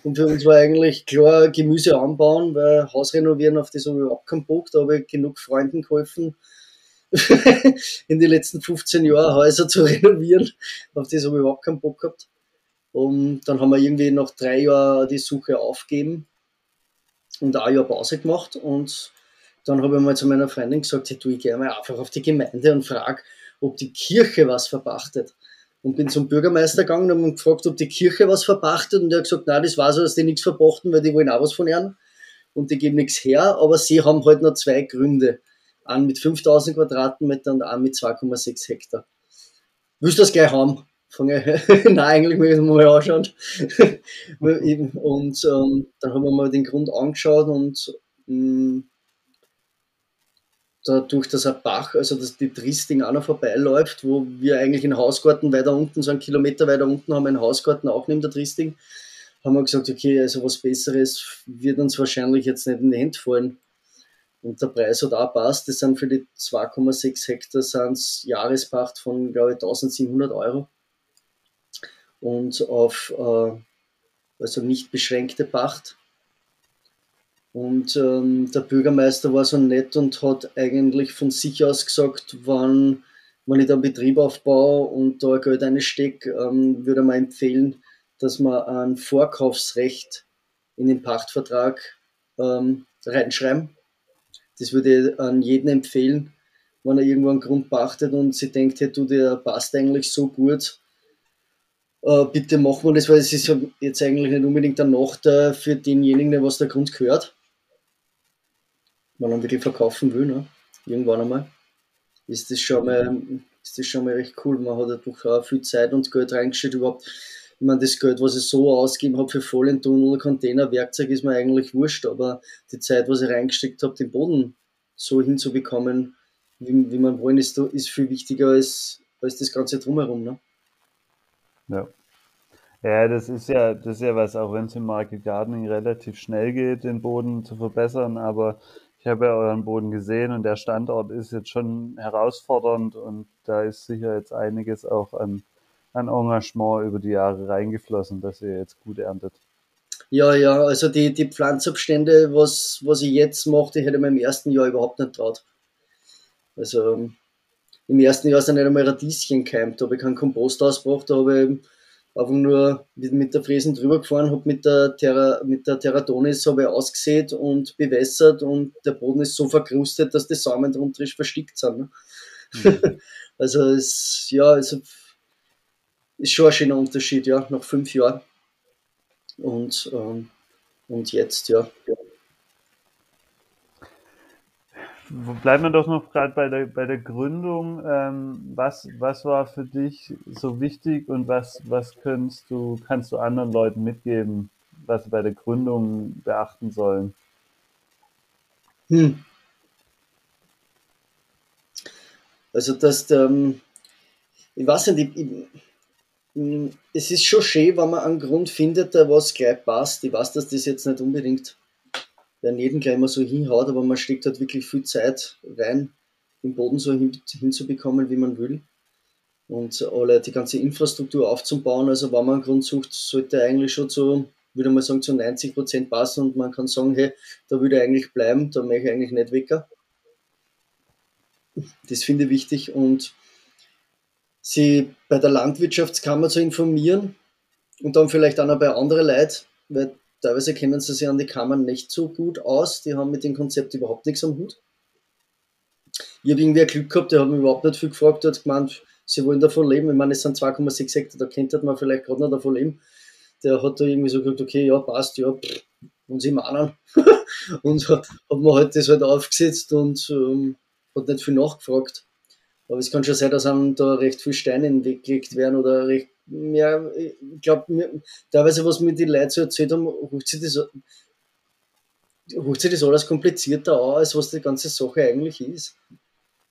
Und für uns war eigentlich klar Gemüse anbauen, weil Haus renovieren, auf das habe ich überhaupt keinen Bock. Da habe ich genug Freunden geholfen, <laughs> in den letzten 15 Jahren Häuser zu renovieren. Auf das habe ich überhaupt keinen Bock gehabt. Und dann haben wir irgendwie nach drei Jahren die Suche aufgegeben und ein Jahr Pause gemacht. Und dann habe ich mal zu meiner Freundin gesagt, hey, du, ich gehe mal einfach auf die Gemeinde und frage, ob die Kirche was verpachtet. Und bin zum Bürgermeister gegangen und habe gefragt, ob die Kirche was verpachtet. Und der hat gesagt, nein, das war so, dass die nichts verpachten, weil die wollen auch was von ihnen. Und die geben nichts her, aber sie haben halt noch zwei Gründe. Einen mit 5000 Quadratmetern und einen mit 2,6 Hektar. Willst du das gleich haben? <laughs> Nein, eigentlich ich es mal anschauen. <laughs> und ähm, dann haben wir mal den Grund angeschaut und mm, dadurch, dass ein Bach, also dass die Tristing auch noch vorbeiläuft, wo wir eigentlich einen Hausgarten weiter unten, so einen Kilometer weiter unten haben wir einen Hausgarten auch neben der Tristing, haben wir gesagt, okay, also was Besseres wird uns wahrscheinlich jetzt nicht in die Hände fallen. Und der Preis hat auch passt. Das sind für die 2,6 Hektar sind's Jahrespacht von, glaube ich, 1700 Euro. Und auf äh, also nicht beschränkte Pacht und ähm, der Bürgermeister war so nett und hat eigentlich von sich aus gesagt, wann, wenn ich da einen Betrieb aufbaue und da Geld einstecke, ähm, würde mir empfehlen, dass man ein Vorkaufsrecht in den Pachtvertrag ähm, reinschreiben. Das würde ich an jeden empfehlen, wenn er irgendwo einen Grund pachtet und sie denkt, hey, du, der passt eigentlich so gut, äh, bitte machen wir das, weil es ist jetzt eigentlich nicht unbedingt ein Nachteil für denjenigen, der was der Grund gehört wenn man wirklich verkaufen will, ne? irgendwann einmal, ist das schon mal, ist das schon mal recht cool. Man hat einfach auch viel Zeit und Geld reingestellt überhaupt. Ich meine, das Geld, was ich so ausgegeben habe für Folientunnel, Container, Werkzeug, ist mir eigentlich wurscht, aber die Zeit, was ich reingesteckt habe, den Boden so hinzubekommen, wie, wie man wollen, ist, ist viel wichtiger als, als das Ganze drumherum. Ne? Ja. Ja, das ist ja, das ist ja was, auch wenn es im Market Gardening relativ schnell geht, den Boden zu verbessern, aber ich habe ja euren Boden gesehen und der Standort ist jetzt schon herausfordernd und da ist sicher jetzt einiges auch an, an Engagement über die Jahre reingeflossen, dass ihr jetzt gut erntet. Ja, ja, also die, die Pflanzabstände, was, was ich jetzt mache, die hätte ich mir im ersten Jahr überhaupt nicht traut. Also im ersten Jahr sind nicht einmal Radieschen keimt, da habe ich keinen Kompost ausgebracht, da habe ich einfach nur mit der Fräsen drüber gefahren, habe mit der, Terra, mit der Terratonis habe ich ausgesät und bewässert und der Boden ist so verkrustet, dass die Samen drunter verstickt sind. Ne? Mhm. <laughs> also es, ja, also ist schon ein schöner Unterschied, ja, nach fünf Jahren. Und, ähm, und jetzt, ja. Bleiben wir doch noch gerade bei der, bei der Gründung. Ähm, was, was war für dich so wichtig und was, was kannst du, kannst du anderen Leuten mitgeben, was sie bei der Gründung beachten sollen? Hm. Also, dass, ähm, ich weiß nicht, ich, ich, es ist schon schön, wenn man einen Grund findet, der was gleich passt. Ich weiß, dass das jetzt nicht unbedingt werden jeden gleich mal so hinhaut, aber man steckt halt wirklich viel Zeit rein, den Boden so hin, hinzubekommen, wie man will. Und alle, die ganze Infrastruktur aufzubauen, also wenn man einen Grund sucht, sollte eigentlich schon zu, würde man sagen, zu 90 Prozent passen und man kann sagen, hey, da würde ich eigentlich bleiben, da möchte ich eigentlich nicht wecker. Das finde ich wichtig und sie bei der Landwirtschaftskammer zu informieren und dann vielleicht auch noch bei anderen Leuten, weil Teilweise kennen sie sich an die Kammern nicht so gut aus, die haben mit dem Konzept überhaupt nichts am Hut. Ich habe irgendwie ein Glück gehabt, der hat mich überhaupt nicht viel gefragt, der hat gemeint, sie wollen davon leben. Ich meine, es sind 2,6 Hektar, da könnte man vielleicht gerade noch davon leben. Der hat da irgendwie so gesagt, okay, ja, passt, ja, pff, und sie meinen. <laughs> und hat mir halt das halt aufgesetzt und ähm, hat nicht viel nachgefragt. Aber es kann schon sein, dass einem da recht viel Steine weggelegt werden oder recht ja, ich glaube, teilweise, was mir die Leute so erzählt haben, ruft sich das, ruft das alles komplizierter an, als was die ganze Sache eigentlich ist.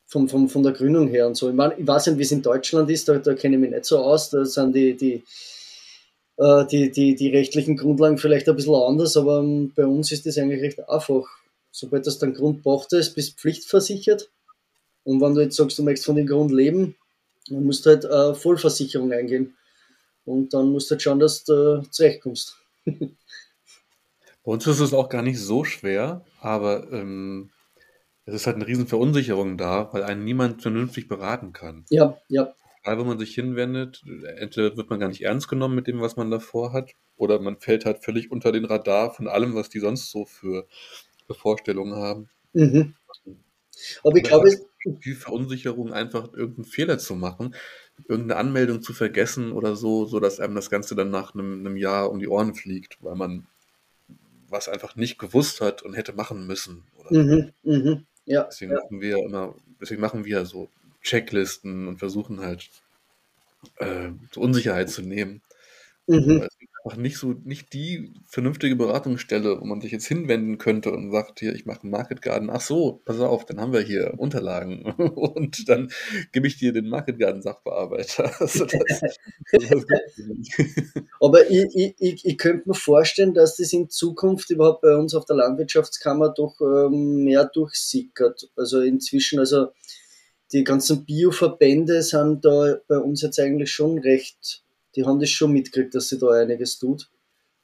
Von, von, von der Gründung her und so. Ich, mein, ich weiß nicht, wie es in Deutschland ist, da, da kenne ich mich nicht so aus, da sind die, die, äh, die, die, die rechtlichen Grundlagen vielleicht ein bisschen anders, aber ähm, bei uns ist das eigentlich recht einfach. Sobald das dann Grund braucht ist, bist du pflichtversichert. Und wenn du jetzt sagst, du möchtest von dem Grund leben, dann musst du halt äh, Vollversicherung eingehen. Und dann musst du halt schauen, dass du zurechtkommst. Bei uns ist es auch gar nicht so schwer, aber ähm, es ist halt eine riesen Verunsicherung da, weil einen niemand vernünftig beraten kann. Ja, ja. Egal, wo man sich hinwendet, entweder wird man gar nicht ernst genommen mit dem, was man davor hat, oder man fällt halt völlig unter den Radar von allem, was die sonst so für, für Vorstellungen haben. Mhm. Aber ich glaube, es viel Verunsicherung, einfach irgendeinen Fehler zu machen, irgendeine Anmeldung zu vergessen oder so, so dass einem das Ganze dann nach einem, einem Jahr um die Ohren fliegt, weil man was einfach nicht gewusst hat und hätte machen müssen. Mhm, mh, ja, deswegen ja. machen wir immer, deswegen machen wir so Checklisten und versuchen halt äh, Unsicherheit zu nehmen. Mhm. Einfach nicht so, nicht die vernünftige Beratungsstelle, wo man sich jetzt hinwenden könnte und sagt, hier, ich mache einen Market Garden. Ach so, pass auf, dann haben wir hier Unterlagen <laughs> und dann gebe ich dir den Market Garden Sachbearbeiter. <laughs> Also das, das <laughs> Aber ich, ich, ich, könnte mir vorstellen, dass das in Zukunft überhaupt bei uns auf der Landwirtschaftskammer doch ähm, mehr durchsickert. Also inzwischen, also die ganzen Bioverbände sind da bei uns jetzt eigentlich schon recht die haben das schon mitgekriegt, dass sie da einiges tut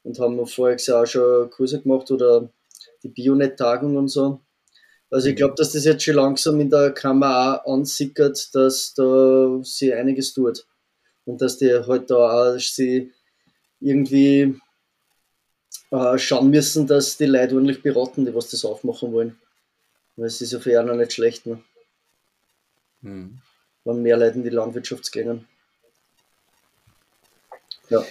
und haben voriges Jahr auch schon Kurse gemacht oder die Bionet-Tagung und so. Also ich mhm. glaube, dass das jetzt schon langsam in der Kammer auch ansickert, dass da sie einiges tut. Und dass die halt da auch sie irgendwie äh, schauen müssen, dass die Leute ordentlich beraten, die was das aufmachen wollen. Weil es ist ja für ja noch nicht schlecht, ne? Mhm. Wenn mehr Leute in die Landwirtschaft gehen. Ja.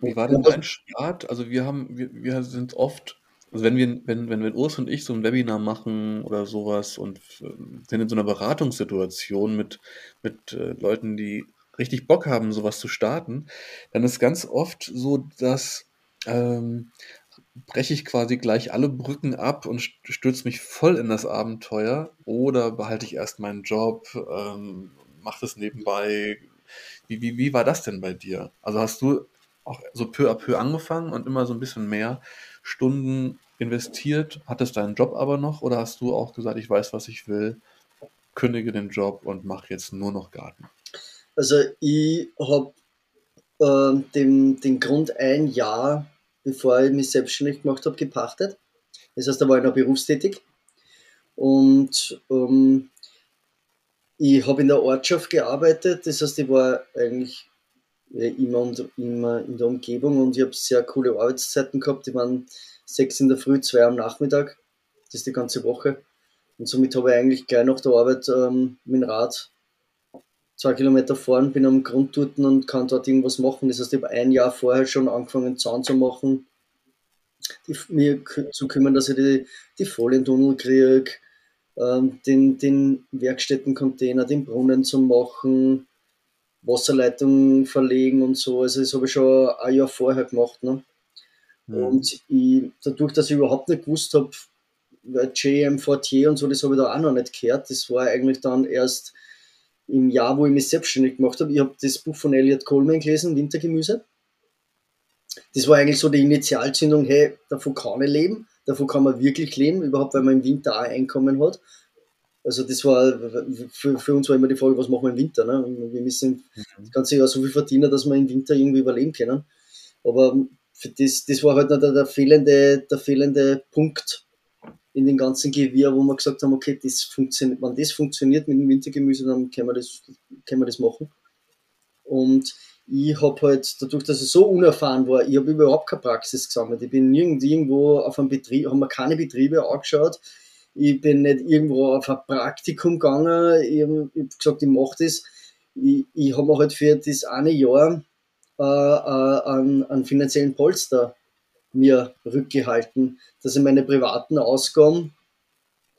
Wie war denn dein Start? Also wir haben, wir, wir sind oft, also wenn wir, wenn, wenn, wenn Urs und ich so ein Webinar machen oder sowas und äh, sind in so einer Beratungssituation mit, mit äh, Leuten, die richtig Bock haben, sowas zu starten, dann ist ganz oft so, dass ähm, breche ich quasi gleich alle Brücken ab und stürze mich voll in das Abenteuer oder behalte ich erst meinen Job, ähm, mache das nebenbei, wie, wie, wie war das denn bei dir? Also hast du auch so peu à peu angefangen und immer so ein bisschen mehr Stunden investiert, hattest deinen Job aber noch oder hast du auch gesagt, ich weiß, was ich will, kündige den Job und mache jetzt nur noch Garten? Also ich habe äh, den, den Grund ein Jahr, bevor ich mich selbstständig gemacht habe, gepachtet. Das heißt, da war ich noch berufstätig. Und ähm, ich habe in der Ortschaft gearbeitet, das heißt, ich war eigentlich immer, und, immer in der Umgebung und ich habe sehr coole Arbeitszeiten gehabt. Die waren sechs in der Früh, zwei am Nachmittag. Das ist die ganze Woche. Und somit habe ich eigentlich gleich nach der Arbeit ähm, mit Rad zwei Kilometer fahren, bin am Grundturten und kann dort irgendwas machen. Das heißt, ich habe ein Jahr vorher schon angefangen, Zaun zu machen, die, mir zu kümmern, dass ich die, die Folientunnel kriege, den, den Werkstättencontainer, den Brunnen zu machen, Wasserleitung verlegen und so. Also das habe ich schon ein Jahr vorher gemacht. Ne? Mhm. Und ich, dadurch, dass ich überhaupt nicht gewusst habe, JM Fortier und so, das habe ich da auch noch nicht gehört. Das war eigentlich dann erst im Jahr, wo ich mich selbstständig gemacht habe. Ich habe das Buch von Elliot Coleman gelesen, Wintergemüse. Das war eigentlich so die Initialzündung, hey, davon kann ich leben, davon kann man wirklich leben, überhaupt weil man im Winter auch Einkommen hat. Also das war, für, für uns war immer die Frage, was machen wir im Winter? Ne? Wir müssen das ganze Jahr so viel verdienen, dass wir im Winter irgendwie überleben können. Aber das, das war halt noch der, der, fehlende, der fehlende Punkt in den ganzen Gewirr, wo wir gesagt haben, okay, das funktioniert, wenn das funktioniert mit dem Wintergemüse, dann können wir das, können wir das machen. Und ich habe halt, dadurch, dass ich so unerfahren war, ich habe überhaupt keine Praxis gesammelt. Ich bin irgendwo auf einem Betrieb, haben mir keine Betriebe angeschaut. Ich bin nicht irgendwo auf ein Praktikum gegangen. Ich habe hab gesagt, ich mache das. Ich, ich habe mir halt für das eine Jahr äh, äh, einen finanziellen Polster mir rückgehalten, dass ich meine privaten Ausgaben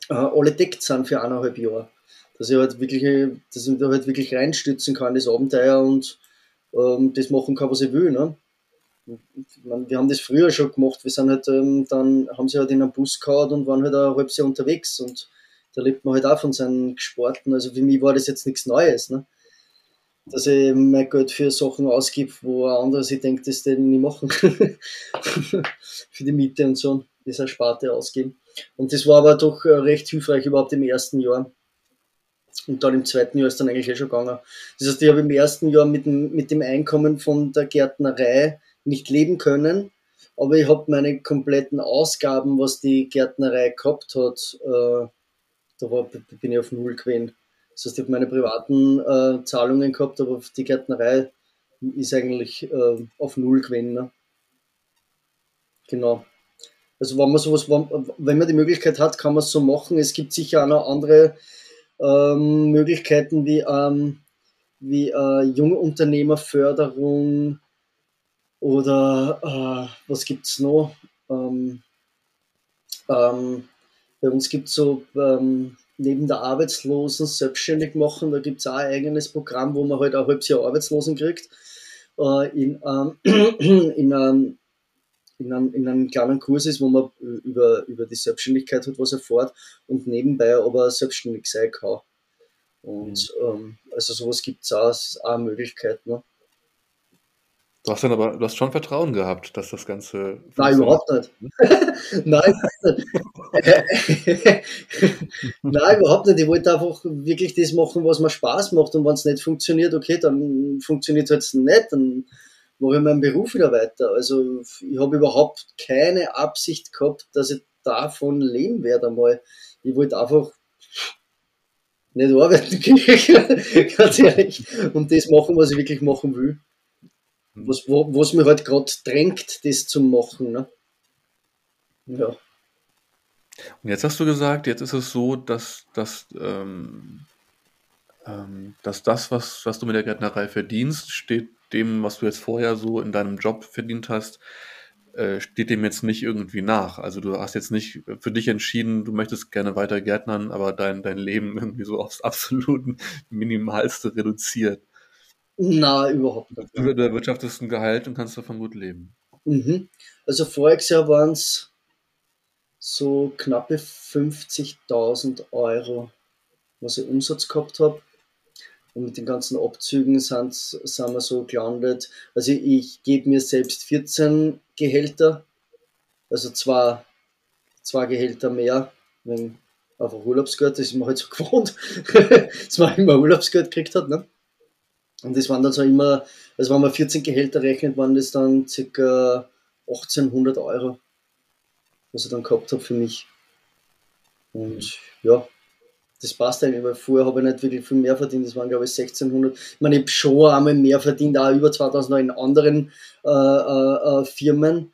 äh, alle deckt sind für eineinhalb Jahre. Dass ich halt wirklich, dass ich da halt wirklich reinstützen kann, das Abenteuer und ähm, das machen kann, was ich will. Ne? Meine, wir haben das früher schon gemacht. Wir sind halt, ähm, dann haben sie halt in einen Bus gehauen und waren halt ein halbes Jahr unterwegs und da lebt man halt auch von seinen Sporten. Also für mich war das jetzt nichts Neues. Ne? Dass ich mein Geld für Sachen ausgib, wo ein anderer sich denkt, das den nicht machen. <laughs> für die Miete und so, das eine Sparte ausgeben. Und das war aber doch äh, recht hilfreich überhaupt im ersten Jahr. Und dann im zweiten Jahr ist dann eigentlich eh schon gegangen. Das heißt, ich habe im ersten Jahr mit dem, mit dem Einkommen von der Gärtnerei nicht leben können, aber ich habe meine kompletten Ausgaben, was die Gärtnerei gehabt hat, äh, da war, bin ich auf Null gewesen. Das heißt, ich habe meine privaten äh, Zahlungen gehabt, aber die Gärtnerei ist eigentlich äh, auf Null gewesen. Ne? Genau. Also wenn man sowas, wenn man die Möglichkeit hat, kann man es so machen. Es gibt sicher auch noch andere ähm, Möglichkeiten wie, ähm, wie äh, Jungunternehmerförderung oder äh, was gibt es noch? Ähm, ähm, bei uns gibt es so ähm, neben der Arbeitslosen selbstständig machen, da gibt es auch ein eigenes Programm, wo man halt ein halbes Jahr Arbeitslosen kriegt. Äh, in, ähm, <clears throat> in, in, einem, in einem kleinen Kurs ist, wo man über, über die Selbstständigkeit halt was erfährt und nebenbei aber selbstständig sein kann. Und mhm. ähm, also sowas gibt es auch, auch eine Möglichkeit. Ne? Du hast dann aber, du hast schon Vertrauen gehabt, dass das Ganze. Nein, überhaupt nicht. <laughs> Nein, <laughs> Nein, überhaupt nicht. Ich wollte einfach wirklich das machen, was mir Spaß macht. Und wenn es nicht funktioniert, okay, dann funktioniert es halt nicht. Dann mache ich meinen Beruf wieder weiter. Also ich habe überhaupt keine Absicht gehabt, dass ich davon leben werde einmal. Ich wollte einfach nicht arbeiten, <laughs> ganz ehrlich. Und das machen, was ich wirklich machen will was, wo, was mir halt gerade drängt, das zu machen. Ne? Ja. Und jetzt hast du gesagt, jetzt ist es so, dass, dass, ähm, ähm, dass das, was, was du mit der Gärtnerei verdienst, steht dem, was du jetzt vorher so in deinem Job verdient hast, äh, steht dem jetzt nicht irgendwie nach. Also du hast jetzt nicht für dich entschieden, du möchtest gerne weiter Gärtnern, aber dein, dein Leben <laughs> irgendwie so aufs absoluten Minimalste reduziert. Nein, überhaupt nicht. Du erwirtschaftest ein Gehalt und kannst davon gut leben. Mhm. Also voriges Jahr waren es so knappe 50.000 Euro, was ich Umsatz gehabt habe. Und mit den ganzen Abzügen sind, sind wir so gelandet. Also ich, gebe mir selbst 14 Gehälter, also zwei, zwei Gehälter mehr, wenn einfach Urlaubsgeld, das ist man halt so <laughs> gewohnt, dass man immer Urlaubsgeld gekriegt hat. Ne? Und das waren dann so immer, also wenn man 14 Gehälter rechnet, waren das dann ca. 1800 Euro, was ich dann gehabt habe für mich. Und ja, das passt eigentlich, weil vorher habe ich nicht wirklich viel mehr verdient, das waren glaube ich 1600. Ich meine, ich habe schon einmal mehr verdient, auch über 2000 in anderen äh, äh, äh, Firmen.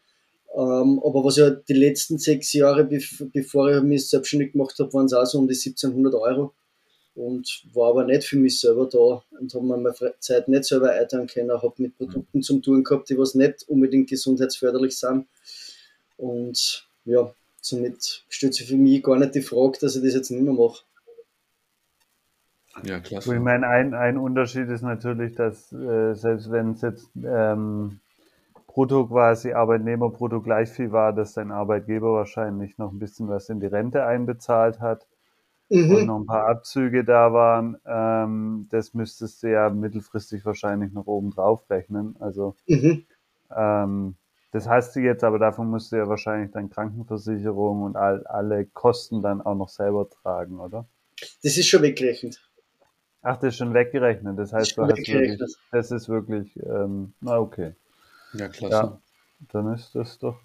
Ähm, aber was ja die letzten sechs Jahre, bevor ich mich selbstständig gemacht habe, waren es auch so um die 1700 Euro. Und war aber nicht für mich selber da und habe mir meine Zeit nicht selber einteilen können, habe mit Produkten zum tun gehabt, die was nicht unbedingt gesundheitsförderlich sind. Und ja, somit stellt sich für mich gar nicht die Frage, dass ich das jetzt nicht mehr mache. Ja, klasse. Ich meine, ein, ein Unterschied ist natürlich, dass äh, selbst wenn es jetzt ähm, brutto quasi Arbeitnehmerbrutto gleich viel war, dass dein Arbeitgeber wahrscheinlich noch ein bisschen was in die Rente einbezahlt hat mhm. und noch ein paar Abzüge da waren. Ähm, das müsstest du ja mittelfristig wahrscheinlich noch oben drauf rechnen. Also mhm. ähm, das heißt du jetzt, aber davon musst du ja wahrscheinlich deine Krankenversicherung und all, alle Kosten dann auch noch selber tragen, oder? Das ist schon weggerechnet. Ach, das ist schon weggerechnet. Das heißt, du hast wirklich, das ist wirklich, ähm, na okay. Ja, klasse. Ja, dann ist das doch.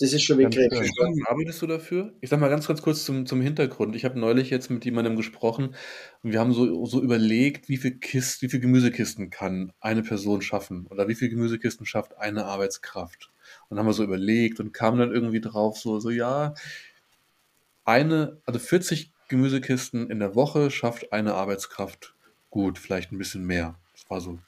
Das ist schon weggerechnet. Wie lange arbeitest du dafür? Ich sag mal ganz, ganz kurz zum, zum Hintergrund. Ich habe neulich jetzt mit jemandem gesprochen und wir haben so, so überlegt, wie viel Kist, wie viel Gemüsekisten kann eine Person schaffen oder wie viel Gemüsekisten schafft eine Arbeitskraft. Und dann haben wir so überlegt und kamen dann irgendwie drauf, so, so ja, eine, also 40 Gemüsekisten in der Woche schafft eine Arbeitskraft gut, vielleicht ein bisschen mehr. Das war so,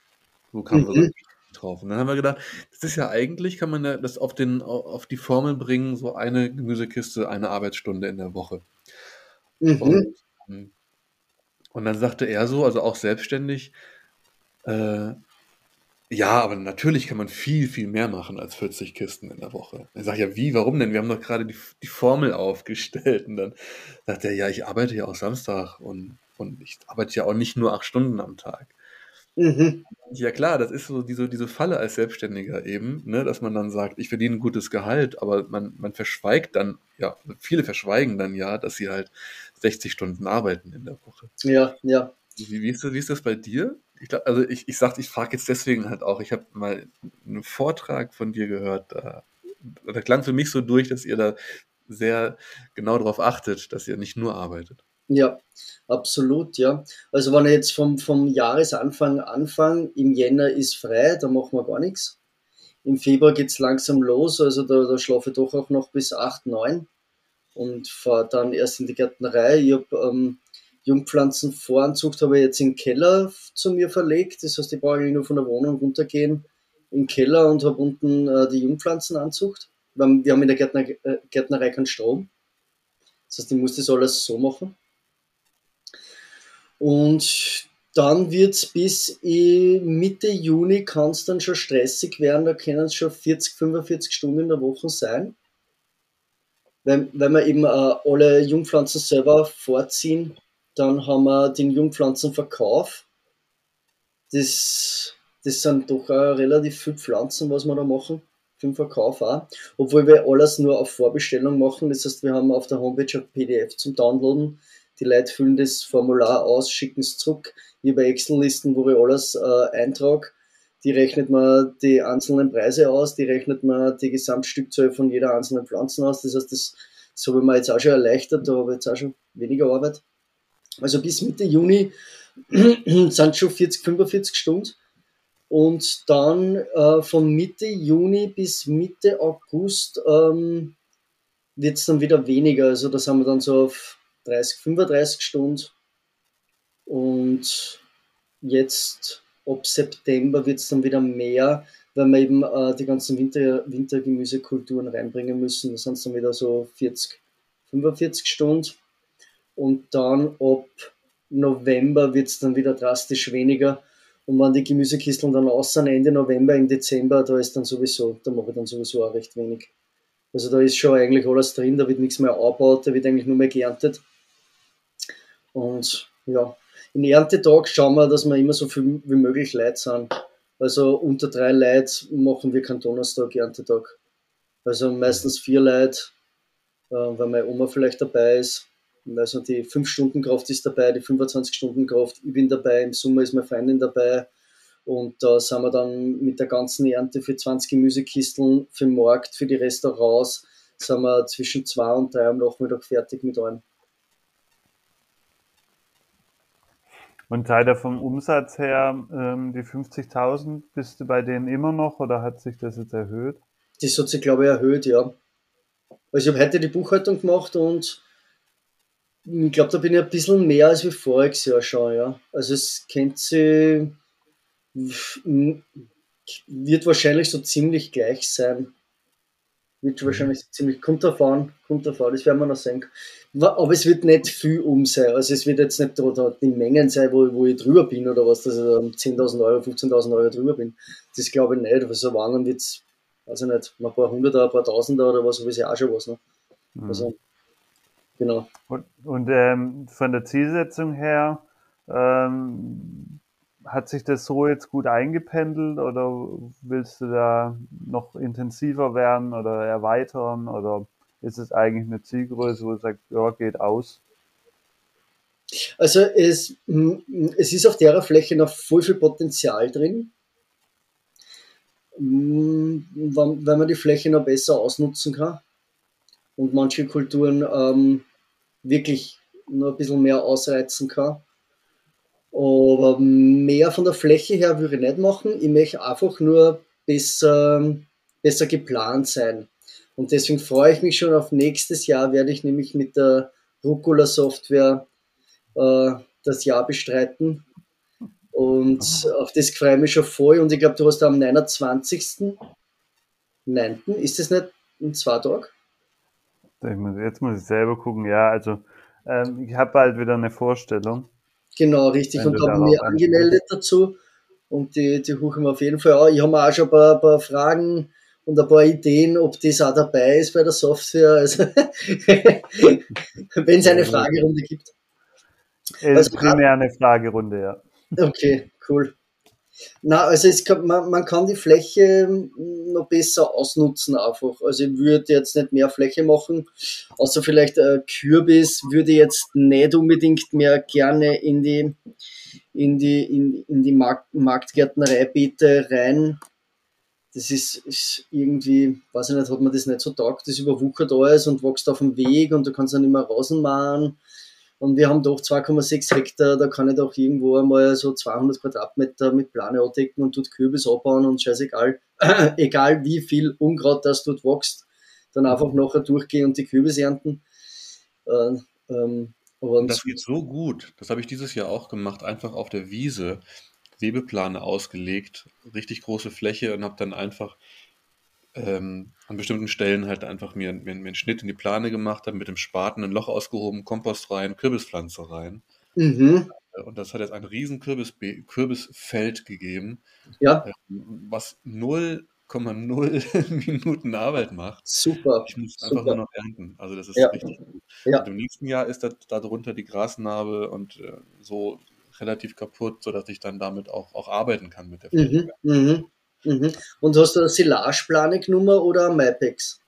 so kam mhm. so drauf. Und dann haben wir gedacht, das ist ja eigentlich, kann man das auf, den, auf die Formel bringen, so eine Gemüsekiste, eine Arbeitsstunde in der Woche. Mhm. Und, ähm, und, dann sagte er so, also auch selbstständig, äh, ja, aber natürlich kann man viel, viel mehr machen als 40 Kisten in der Woche. Ich sage ja, wie, warum denn? Wir haben doch gerade die, die Formel aufgestellt. Und dann sagt er, ja, ich arbeite ja auch Samstag und, und ich arbeite ja auch nicht nur acht Stunden am Tag. Mhm. Ja klar, das ist so diese, diese Falle als Selbstständiger eben, ne, dass man dann sagt, ich verdiene ein gutes Gehalt, aber man, man verschweigt dann, ja, viele verschweigen dann ja, dass sie halt 60 Stunden arbeiten in der Woche. Ja, ja. Wie, wie, ist, das, wie ist das bei dir? ich glaub, also ich, ich sag, ich frage jetzt deswegen halt auch, ich habe mal einen Vortrag von dir gehört, da, da klang für mich so durch, dass ihr da sehr genau darauf achtet, dass ihr nicht nur arbeitet. Ja, absolut, ja. Also wenn ich jetzt vom, vom Jahresanfang anfange, im Jänner ist frei, da machen wir gar nichts. Im Februar geht es langsam los, also da, da schlafe ich doch auch noch bis 8, 9 und fahre dann erst in die Gärtnerei. Ich habe ähm, Jungpflanzenvoranzucht habe ich jetzt im Keller zu mir verlegt. Das heißt, ich brauche eigentlich nur von der Wohnung runtergehen im Keller und habe unten äh, die Jungpflanzenanzucht. Wir haben, wir haben in der Gärtner, äh, Gärtnerei keinen Strom. Das heißt, ich muss das alles so machen. Und dann wird es bis Mitte Juni kann es dann schon stressig werden. Da können es schon 40, 45 Stunden in der Woche sein. Weil, weil wir eben äh, alle Jungpflanzen selber vorziehen dann haben wir den Jungpflanzenverkauf. Das, das sind doch auch relativ viele Pflanzen, was wir da machen. Für den Verkauf auch. Obwohl wir alles nur auf Vorbestellung machen. Das heißt, wir haben auf der Homepage ein PDF zum Downloaden. Die Leute füllen das Formular aus, schicken es zurück. Bei Excel-Listen, wo ich alles äh, eintrage. Die rechnet man die einzelnen Preise aus, die rechnet man die Gesamtstückzahl von jeder einzelnen Pflanze aus. Das heißt, das, das habe ich mir jetzt auch schon erleichtert, da habe ich jetzt auch schon weniger Arbeit. Also bis Mitte Juni <clears throat> sind schon 40, 45 Stunden. Und dann äh, von Mitte Juni bis Mitte August ähm, wird es dann wieder weniger. Also da sind wir dann so auf 30, 35 Stunden. Und jetzt ab September wird es dann wieder mehr, weil wir eben äh, die ganzen Winter, Wintergemüsekulturen reinbringen müssen. Da sind es dann wieder so 40, 45 Stunden und dann ab November wird es dann wieder drastisch weniger. Und wenn die Gemüsekisteln dann aus sind, Ende November, im Dezember, da ist dann sowieso, da mache ich dann sowieso auch recht wenig. Also da ist schon eigentlich alles drin, da wird nichts mehr abgebaut, da wird eigentlich nur mehr geerntet. Und ja, in Erntetag schauen wir, dass wir immer so viel wie möglich Leute sind. Also unter drei Leute machen wir keinen Donnerstag Erntetag. Also meistens vier Leute, äh, weil meine Oma vielleicht dabei ist. Also die 5-Stunden-Kraft ist dabei, die 25-Stunden-Kraft, ich bin dabei, im Sommer ist meine Freundin dabei. Und da sind wir dann mit der ganzen Ernte für 20 Gemüsekisteln für den Markt, für die Restaurants, sind wir zwischen 2 und 3 am Nachmittag fertig mit allem. Und Teil vom Umsatz her, ähm, die 50.000, bist du bei denen immer noch oder hat sich das jetzt erhöht? Das hat sich, glaube ich, erhöht, ja. Also ich habe heute die Buchhaltung gemacht und ich glaube, da bin ich ein bisschen mehr als wie voriges Jahr schon, ja. Also es kennt sich, wird wahrscheinlich so ziemlich gleich sein. Wird mhm. wahrscheinlich so ziemlich, kommt davon, kommt davon, das werden wir noch sehen. Aber es wird nicht viel um sein. Also es wird jetzt nicht die Mengen sein, wo, wo ich drüber bin oder was, dass ich um 10.000 Euro, 15.000 Euro drüber bin. Das glaube ich nicht. Also wann wird es, weiß ich nicht, ein paar Hunderter, ein paar Tausender oder was, ich auch schon was. Ne? Mhm. Also Genau. Und, und ähm, von der Zielsetzung her, ähm, hat sich das so jetzt gut eingependelt oder willst du da noch intensiver werden oder erweitern oder ist es eigentlich eine Zielgröße, wo du sagst, ja, geht aus? Also es, es ist auf der Fläche noch voll viel Potenzial drin, weil man die Fläche noch besser ausnutzen kann und manche Kulturen ähm, wirklich nur ein bisschen mehr ausreizen kann. Aber mehr von der Fläche her würde ich nicht machen. Ich möchte einfach nur besser, besser geplant sein. Und deswegen freue ich mich schon auf nächstes Jahr, werde ich nämlich mit der Rucola Software äh, das Jahr bestreiten. Und auf das freue ich mich schon voll. Und ich glaube, du hast am 29.9. Ist das nicht in zwei Tagen? Jetzt muss ich selber gucken, ja, also ähm, ich habe bald wieder eine Vorstellung. Genau, richtig. Und da haben wir angemeldet dazu und die, die huchen wir auf jeden Fall. Ich habe auch schon ein paar, ein paar Fragen und ein paar Ideen, ob das auch dabei ist bei der Software. Also, <laughs> wenn es eine Fragerunde gibt. Es ist primär eine Fragerunde, ja. Okay, cool. Na, also kann, man, man kann die Fläche noch besser ausnutzen einfach. Also ich würde jetzt nicht mehr Fläche machen, außer vielleicht äh, Kürbis würde jetzt nicht unbedingt mehr gerne in die in die in, in die Markt, Marktgärtnereibeete rein. Das ist, ist, irgendwie, weiß ich nicht, hat man das nicht so taugt, das überwuchert alles und wächst auf dem Weg und du kannst dann immer rausmachen. Und wir haben doch 2,6 Hektar, da kann ich doch irgendwo einmal so 200 Quadratmeter mit Plane andecken und tut Kürbis abbauen und scheißegal, <clears throat> egal wie viel Unkraut das dort wächst, dann einfach nachher durchgehen und die Kürbis ernten. Äh, ähm, das geht so gut, das habe ich dieses Jahr auch gemacht, einfach auf der Wiese Webeplane ausgelegt, richtig große Fläche und habe dann einfach ähm, an bestimmten Stellen halt einfach mir, mir, mir einen Schnitt in die Plane gemacht, habe mit dem Spaten ein Loch ausgehoben, Kompost rein, Kürbispflanze rein. Mhm. Äh, und das hat jetzt ein riesen Kürbis, Kürbisfeld gegeben, ja. Ähm, was 0,0 <laughs> Minuten Arbeit macht. Super. Ich muss einfach nur noch ernten. Also das ist ja. richtig gut. Ja. Und im nächsten Jahr ist da, darunter die Grasnarbe und äh, so relativ kaputt, sodass ich dann damit auch, auch arbeiten kann mit der Fläche. Mhm. Mhm. Mhm. Und hast du eine Silageplane genommen oder ein MyPex?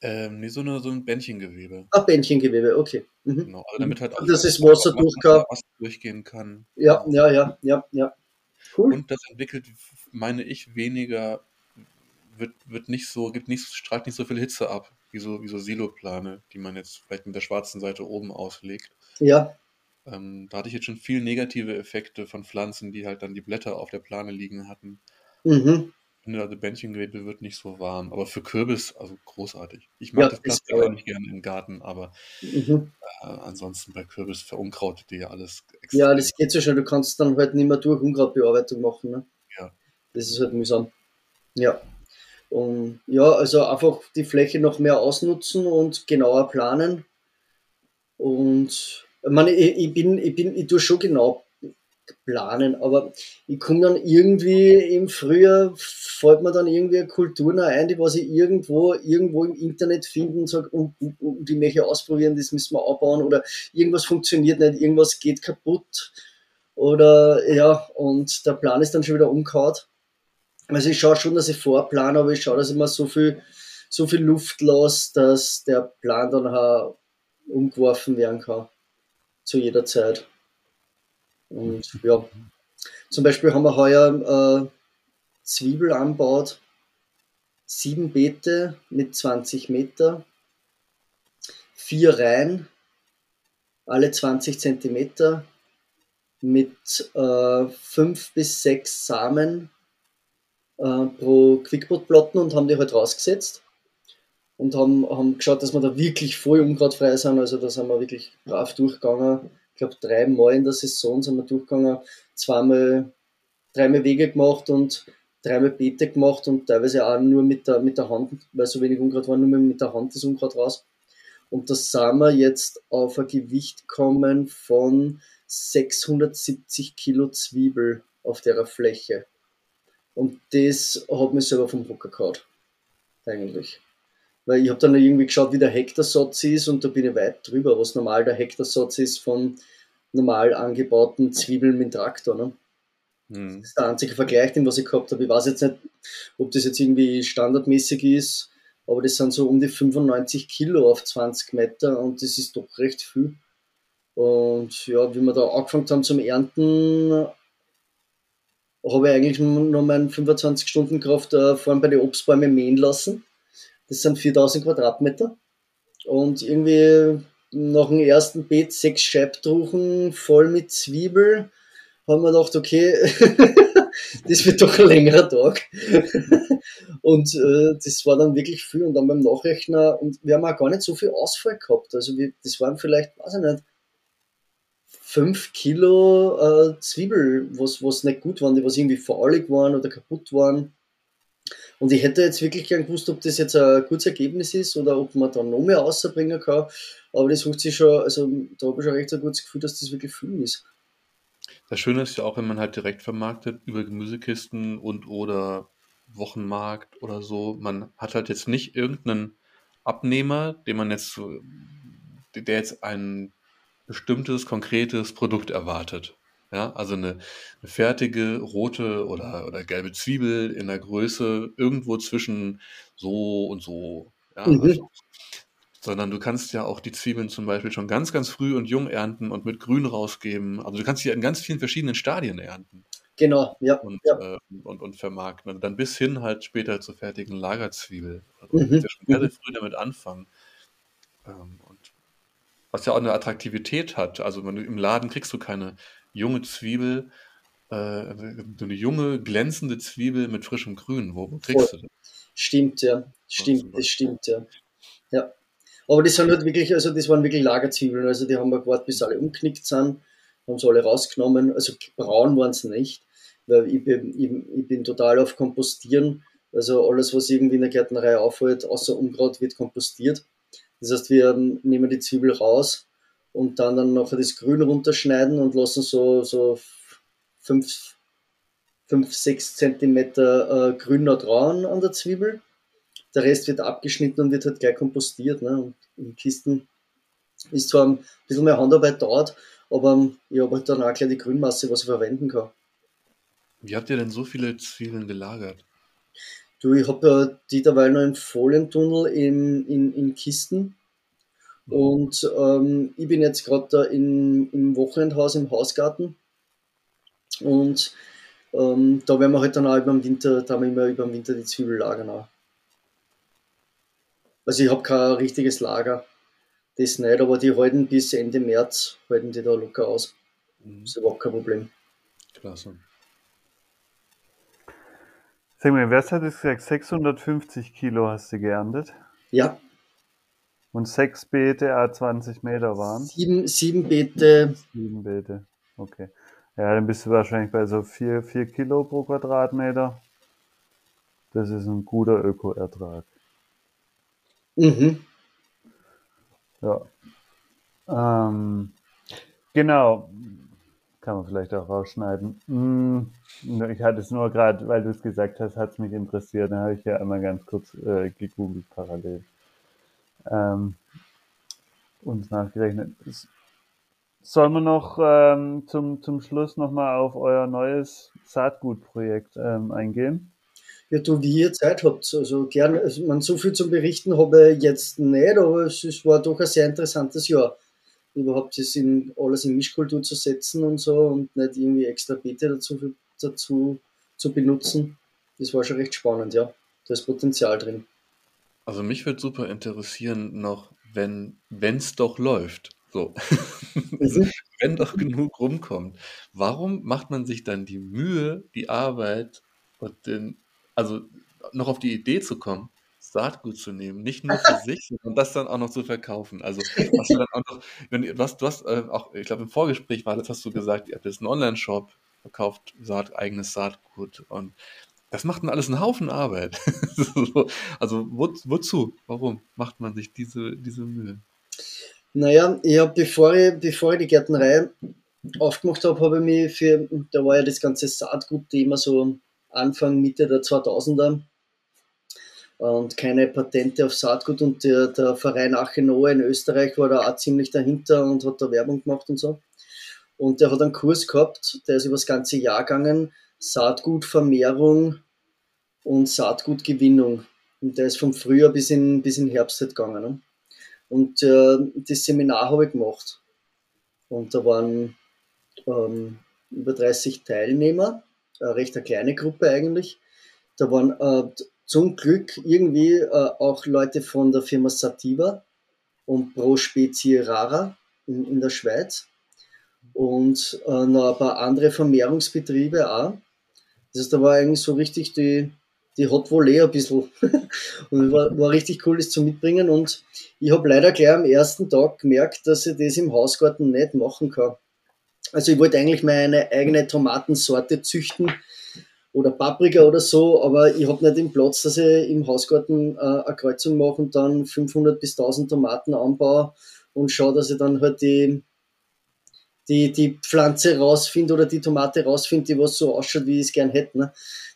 Ähm, nee, so, eine, so ein Bändchengewebe. Ach, Bändchengewebe, okay. Mhm. Genau, also damit halt auch das ist Wasser durchgehen. durchgehen kann. Ja, ja, ja, ja, ja. Cool. Und das entwickelt, meine ich, weniger, wird, wird nicht so, gibt nicht, strahlt nicht so viel Hitze ab, wie so, wie so Siloplane, die man jetzt vielleicht mit der schwarzen Seite oben auslegt. Ja. Ähm, da hatte ich jetzt schon viel negative Effekte von Pflanzen, die halt dann die Blätter auf der Plane liegen hatten. Mhm finde, also Bändchengewebe wird nicht so warm. Aber für Kürbis, also großartig. Ich mag ja, das Plastik auch nicht gerne im Garten, aber mhm. äh, ansonsten bei Kürbis verunkrautet die ja alles extrem. Ja, das geht so schnell. Du kannst dann halt nicht mehr durch Unkrautbearbeitung machen. Ne? Ja. Das ist halt mühsam. Ja. Und ja, also einfach die Fläche noch mehr ausnutzen und genauer planen. Und ich meine, ich, ich bin, ich bin, ich tue schon genau planen, aber ich komme dann irgendwie im Frühjahr, fällt mir dann irgendwie eine Kultur ein, die was ich irgendwo, irgendwo im Internet finden und sage, und, und, und die möchte ausprobieren, das müssen wir aufbauen oder irgendwas funktioniert nicht, irgendwas geht kaputt oder ja, und der Plan ist dann schon wieder umgehauen. Also ich schaue schon, dass ich vorplane, aber ich schaue, dass ich mir so viel, so viel Luft lasse, dass der Plan dann auch umgeworfen werden kann. Zu jeder Zeit. Und ja, zum Beispiel haben wir heuer äh, Zwiebel anbaut, sieben Beete mit 20 Meter, vier Reihen, alle 20 Zentimeter, mit äh, fünf bis sechs Samen äh, pro Quickbot-Platten und haben die halt rausgesetzt. Und haben, haben geschaut, dass wir da wirklich voll unkrautfrei sind. Also da sind wir wirklich brav durchgegangen. Ich glaube, dreimal in der Saison sind wir durchgegangen, zweimal, dreimal Wege gemacht und dreimal Beete gemacht und teilweise auch nur mit der, mit der Hand, weil so wenig Unkraut war, nur mit der Hand das Unkraut raus. Und da sind wir jetzt auf ein Gewicht kommen von 670 Kilo Zwiebel auf der Fläche. Und das hat mich selber vom Hocker gehauen. Eigentlich. Weil ich habe dann irgendwie geschaut, wie der Hektarsatz ist und da bin ich weit drüber, was normal der Hektarsatz ist von normal angebauten Zwiebeln mit Traktor. Ne? Mhm. Das ist der einzige Vergleich, den was ich gehabt habe. Ich weiß jetzt nicht, ob das jetzt irgendwie standardmäßig ist, aber das sind so um die 95 Kilo auf 20 Meter und das ist doch recht viel. Und ja, wie wir da angefangen haben zum Ernten, habe ich eigentlich noch meinen 25 Stunden Kraft äh, vorhin bei den Obstbäumen mähen lassen. Das sind 4000 Quadratmeter. Und irgendwie nach dem ersten Beet sechs Scheibtruchen voll mit Zwiebel, haben wir gedacht, okay, <laughs> das wird doch ein längerer Tag. <laughs> und äh, das war dann wirklich viel. Und dann beim Nachrechner, und wir haben auch gar nicht so viel Ausfall gehabt. Also wir, das waren vielleicht, weiß ich nicht, fünf Kilo äh, Zwiebel, was, was nicht gut waren, die was irgendwie faulig waren oder kaputt waren. Und ich hätte jetzt wirklich gern gewusst, ob das jetzt ein gutes Ergebnis ist oder ob man da noch mehr rausbringen kann. Aber das sucht sich schon, also da habe ich schon recht ein gutes Gefühl, dass das wirklich viel ist. Das Schöne ist ja auch, wenn man halt direkt vermarktet über Gemüsekisten und oder Wochenmarkt oder so. Man hat halt jetzt nicht irgendeinen Abnehmer, den man jetzt der jetzt ein bestimmtes, konkretes Produkt erwartet. Ja, also eine, eine fertige rote oder, oder gelbe Zwiebel in der Größe irgendwo zwischen so und so. Ja, mhm. also, sondern du kannst ja auch die Zwiebeln zum Beispiel schon ganz, ganz früh und jung ernten und mit Grün rausgeben. Also du kannst sie in ganz vielen verschiedenen Stadien ernten. Genau, ja. Und, ja. Äh, und, und vermarkten. Und dann bis hin halt später zur fertigen Lagerzwiebel. Also mhm. ja schon sehr, sehr früh damit anfangen. Ähm, und was ja auch eine Attraktivität hat. Also wenn du, im Laden kriegst du keine junge Zwiebel, äh, eine junge, glänzende Zwiebel mit frischem Grün. Wo, wo kriegst Voll. du das? Stimmt, ja. Stimmt, das stimmt, ja. Ja. Aber das sind halt wirklich, also das waren wirklich Lagerzwiebeln. Also die haben wir gewartet, bis alle umknickt sind, haben sie alle rausgenommen. Also braun waren sie nicht, weil ich bin, ich, ich bin total auf Kompostieren. Also alles, was irgendwie in der Gärtnerei auffällt, außer Unkraut, wird kompostiert. Das heißt, wir nehmen die Zwiebel raus und dann, dann noch das Grün runterschneiden und lassen so, so 5, 6 cm äh, Grün noch dran an der Zwiebel. Der Rest wird abgeschnitten und wird halt gleich kompostiert. Ne? Und in Kisten ist zwar ein bisschen mehr Handarbeit dort, aber ich habe halt dann auch gleich die Grünmasse, was ich verwenden kann. Wie habt ihr denn so viele Zwiebeln gelagert? Du, ich habe äh, die dabei noch im Folientunnel in, in, in Kisten. Mhm. Und ähm, ich bin jetzt gerade da in, im Wochenendhaus im Hausgarten. Und ähm, da werden wir halt dann auch über den Winter, da haben wir immer über den Winter die Zwiebel lagern auch. Also ich habe kein richtiges Lager. Das nicht, aber die halten bis Ende März, halten die da locker aus. Mhm. Das ist überhaupt kein Problem. Klasse. Sag mal, wer hat es gesagt? 650 Kilo hast du geerntet? Ja. Und sechs Beete, a 20 Meter waren? Sieben, sieben Beete. Sieben Beete, okay. Ja, dann bist du wahrscheinlich bei so vier, vier Kilo pro Quadratmeter. Das ist ein guter Ökoertrag. Mhm. Ja. Ähm, genau kann man vielleicht auch rausschneiden. Hm, ich hatte es nur gerade, weil du es gesagt hast, hat es mich interessiert. Da habe ich ja einmal ganz kurz äh, gegoogelt parallel. Ähm, und nachgerechnet. Sollen wir noch ähm, zum, zum Schluss nochmal auf euer neues Saatgutprojekt ähm, eingehen? Ja, du, wie ihr Zeit habt. Also gerne, also man so viel zum Berichten habe ich jetzt nicht, aber es, es war doch ein sehr interessantes Jahr überhaupt das in, alles in Mischkultur zu setzen und so und nicht irgendwie extra Beete dazu, dazu zu benutzen. Das war schon recht spannend, ja. Da ist Potenzial drin. Also mich würde super interessieren noch, wenn es doch läuft. So. Mhm. <laughs> wenn doch genug rumkommt, warum macht man sich dann die Mühe, die Arbeit und den, also noch auf die Idee zu kommen, Saatgut zu nehmen, nicht nur für <laughs> sich, sondern das dann auch noch zu verkaufen. Also hast du dann auch noch, wenn, du hast, du hast äh, auch, ich glaube im Vorgespräch war das, hast du gesagt, ihr habt jetzt einen Online-Shop, verkauft Saat, eigenes Saatgut und das macht dann alles einen Haufen Arbeit. <laughs> also wo, wozu? Warum macht man sich diese, diese Mühe? Naja, ich habe, bevor ich, bevor ich die Gärtnerei aufgemacht habe, habe ich mich für, da war ja das ganze Saatgut-Thema so Anfang, Mitte der 2000er und keine Patente auf Saatgut und der, der Verein Achenoa in Österreich war da auch ziemlich dahinter und hat da Werbung gemacht und so. Und der hat einen Kurs gehabt, der ist über das ganze Jahr gegangen, Saatgutvermehrung und Saatgutgewinnung. Und der ist vom Frühjahr bis in, bis in Herbst halt gegangen. Ne? Und äh, das Seminar habe ich gemacht. Und da waren ähm, über 30 Teilnehmer, eine recht eine kleine Gruppe eigentlich. Da waren äh, zum Glück irgendwie äh, auch Leute von der Firma Sativa und Pro Spezie Rara in, in der Schweiz und äh, noch ein paar andere Vermehrungsbetriebe auch. Das heißt, da war eigentlich so richtig die, die Hot Volley ein bisschen. <laughs> und war, war richtig cool, das zu mitbringen. Und ich habe leider gleich am ersten Tag gemerkt, dass ich das im Hausgarten nicht machen kann. Also ich wollte eigentlich meine eigene Tomatensorte züchten oder Paprika oder so, aber ich habe nicht den Platz, dass ich im Hausgarten äh, eine Kreuzung mache und dann 500 bis 1000 Tomaten anbaue und schaue, dass ich dann halt die, die, die Pflanze rausfinde oder die Tomate rausfinde, die was so ausschaut, wie ich es gern hätte. Ne?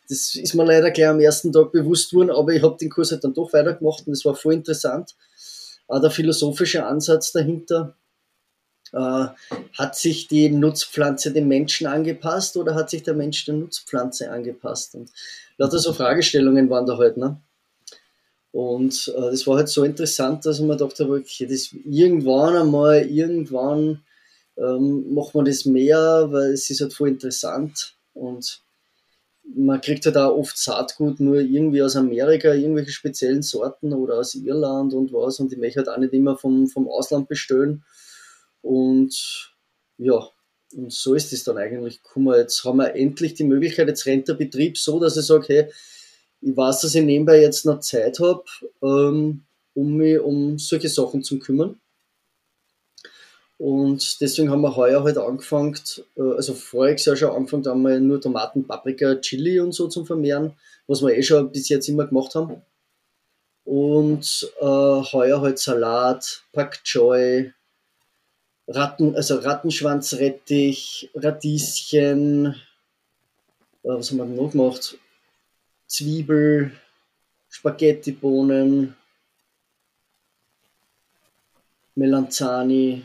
Das ist mir leider gleich am ersten Tag bewusst worden, aber ich habe den Kurs halt dann doch weitergemacht und es war voll interessant. Auch der philosophische Ansatz dahinter. Äh, hat sich die Nutzpflanze dem Menschen angepasst oder hat sich der Mensch der Nutzpflanze angepasst? Und lauter so Fragestellungen waren da halt, ne? Und äh, das war halt so interessant, dass ich mir gedacht okay, das irgendwann einmal, irgendwann ähm, macht man das mehr, weil es ist halt voll interessant und man kriegt halt auch oft Saatgut nur irgendwie aus Amerika, irgendwelche speziellen Sorten oder aus Irland und was und ich möchte halt auch nicht immer vom, vom Ausland bestellen und ja, und so ist es dann eigentlich gekommen. Jetzt haben wir endlich die Möglichkeit, jetzt rennt der Betrieb so, dass ich sage, hey, ich weiß, dass ich nebenbei jetzt noch Zeit habe, ähm, um mich um solche Sachen zu kümmern. Und deswegen haben wir heuer halt angefangen, äh, also voriges Jahr schon angefangen, wir nur Tomaten, Paprika, Chili und so zum Vermehren, was wir eh schon bis jetzt immer gemacht haben. Und äh, heuer halt Salat, Pak Choi, Ratten, also Rattenschwanzrettich, Radieschen, äh, was haben wir noch gemacht? Zwiebel, Spaghettibohnen, Melanzani,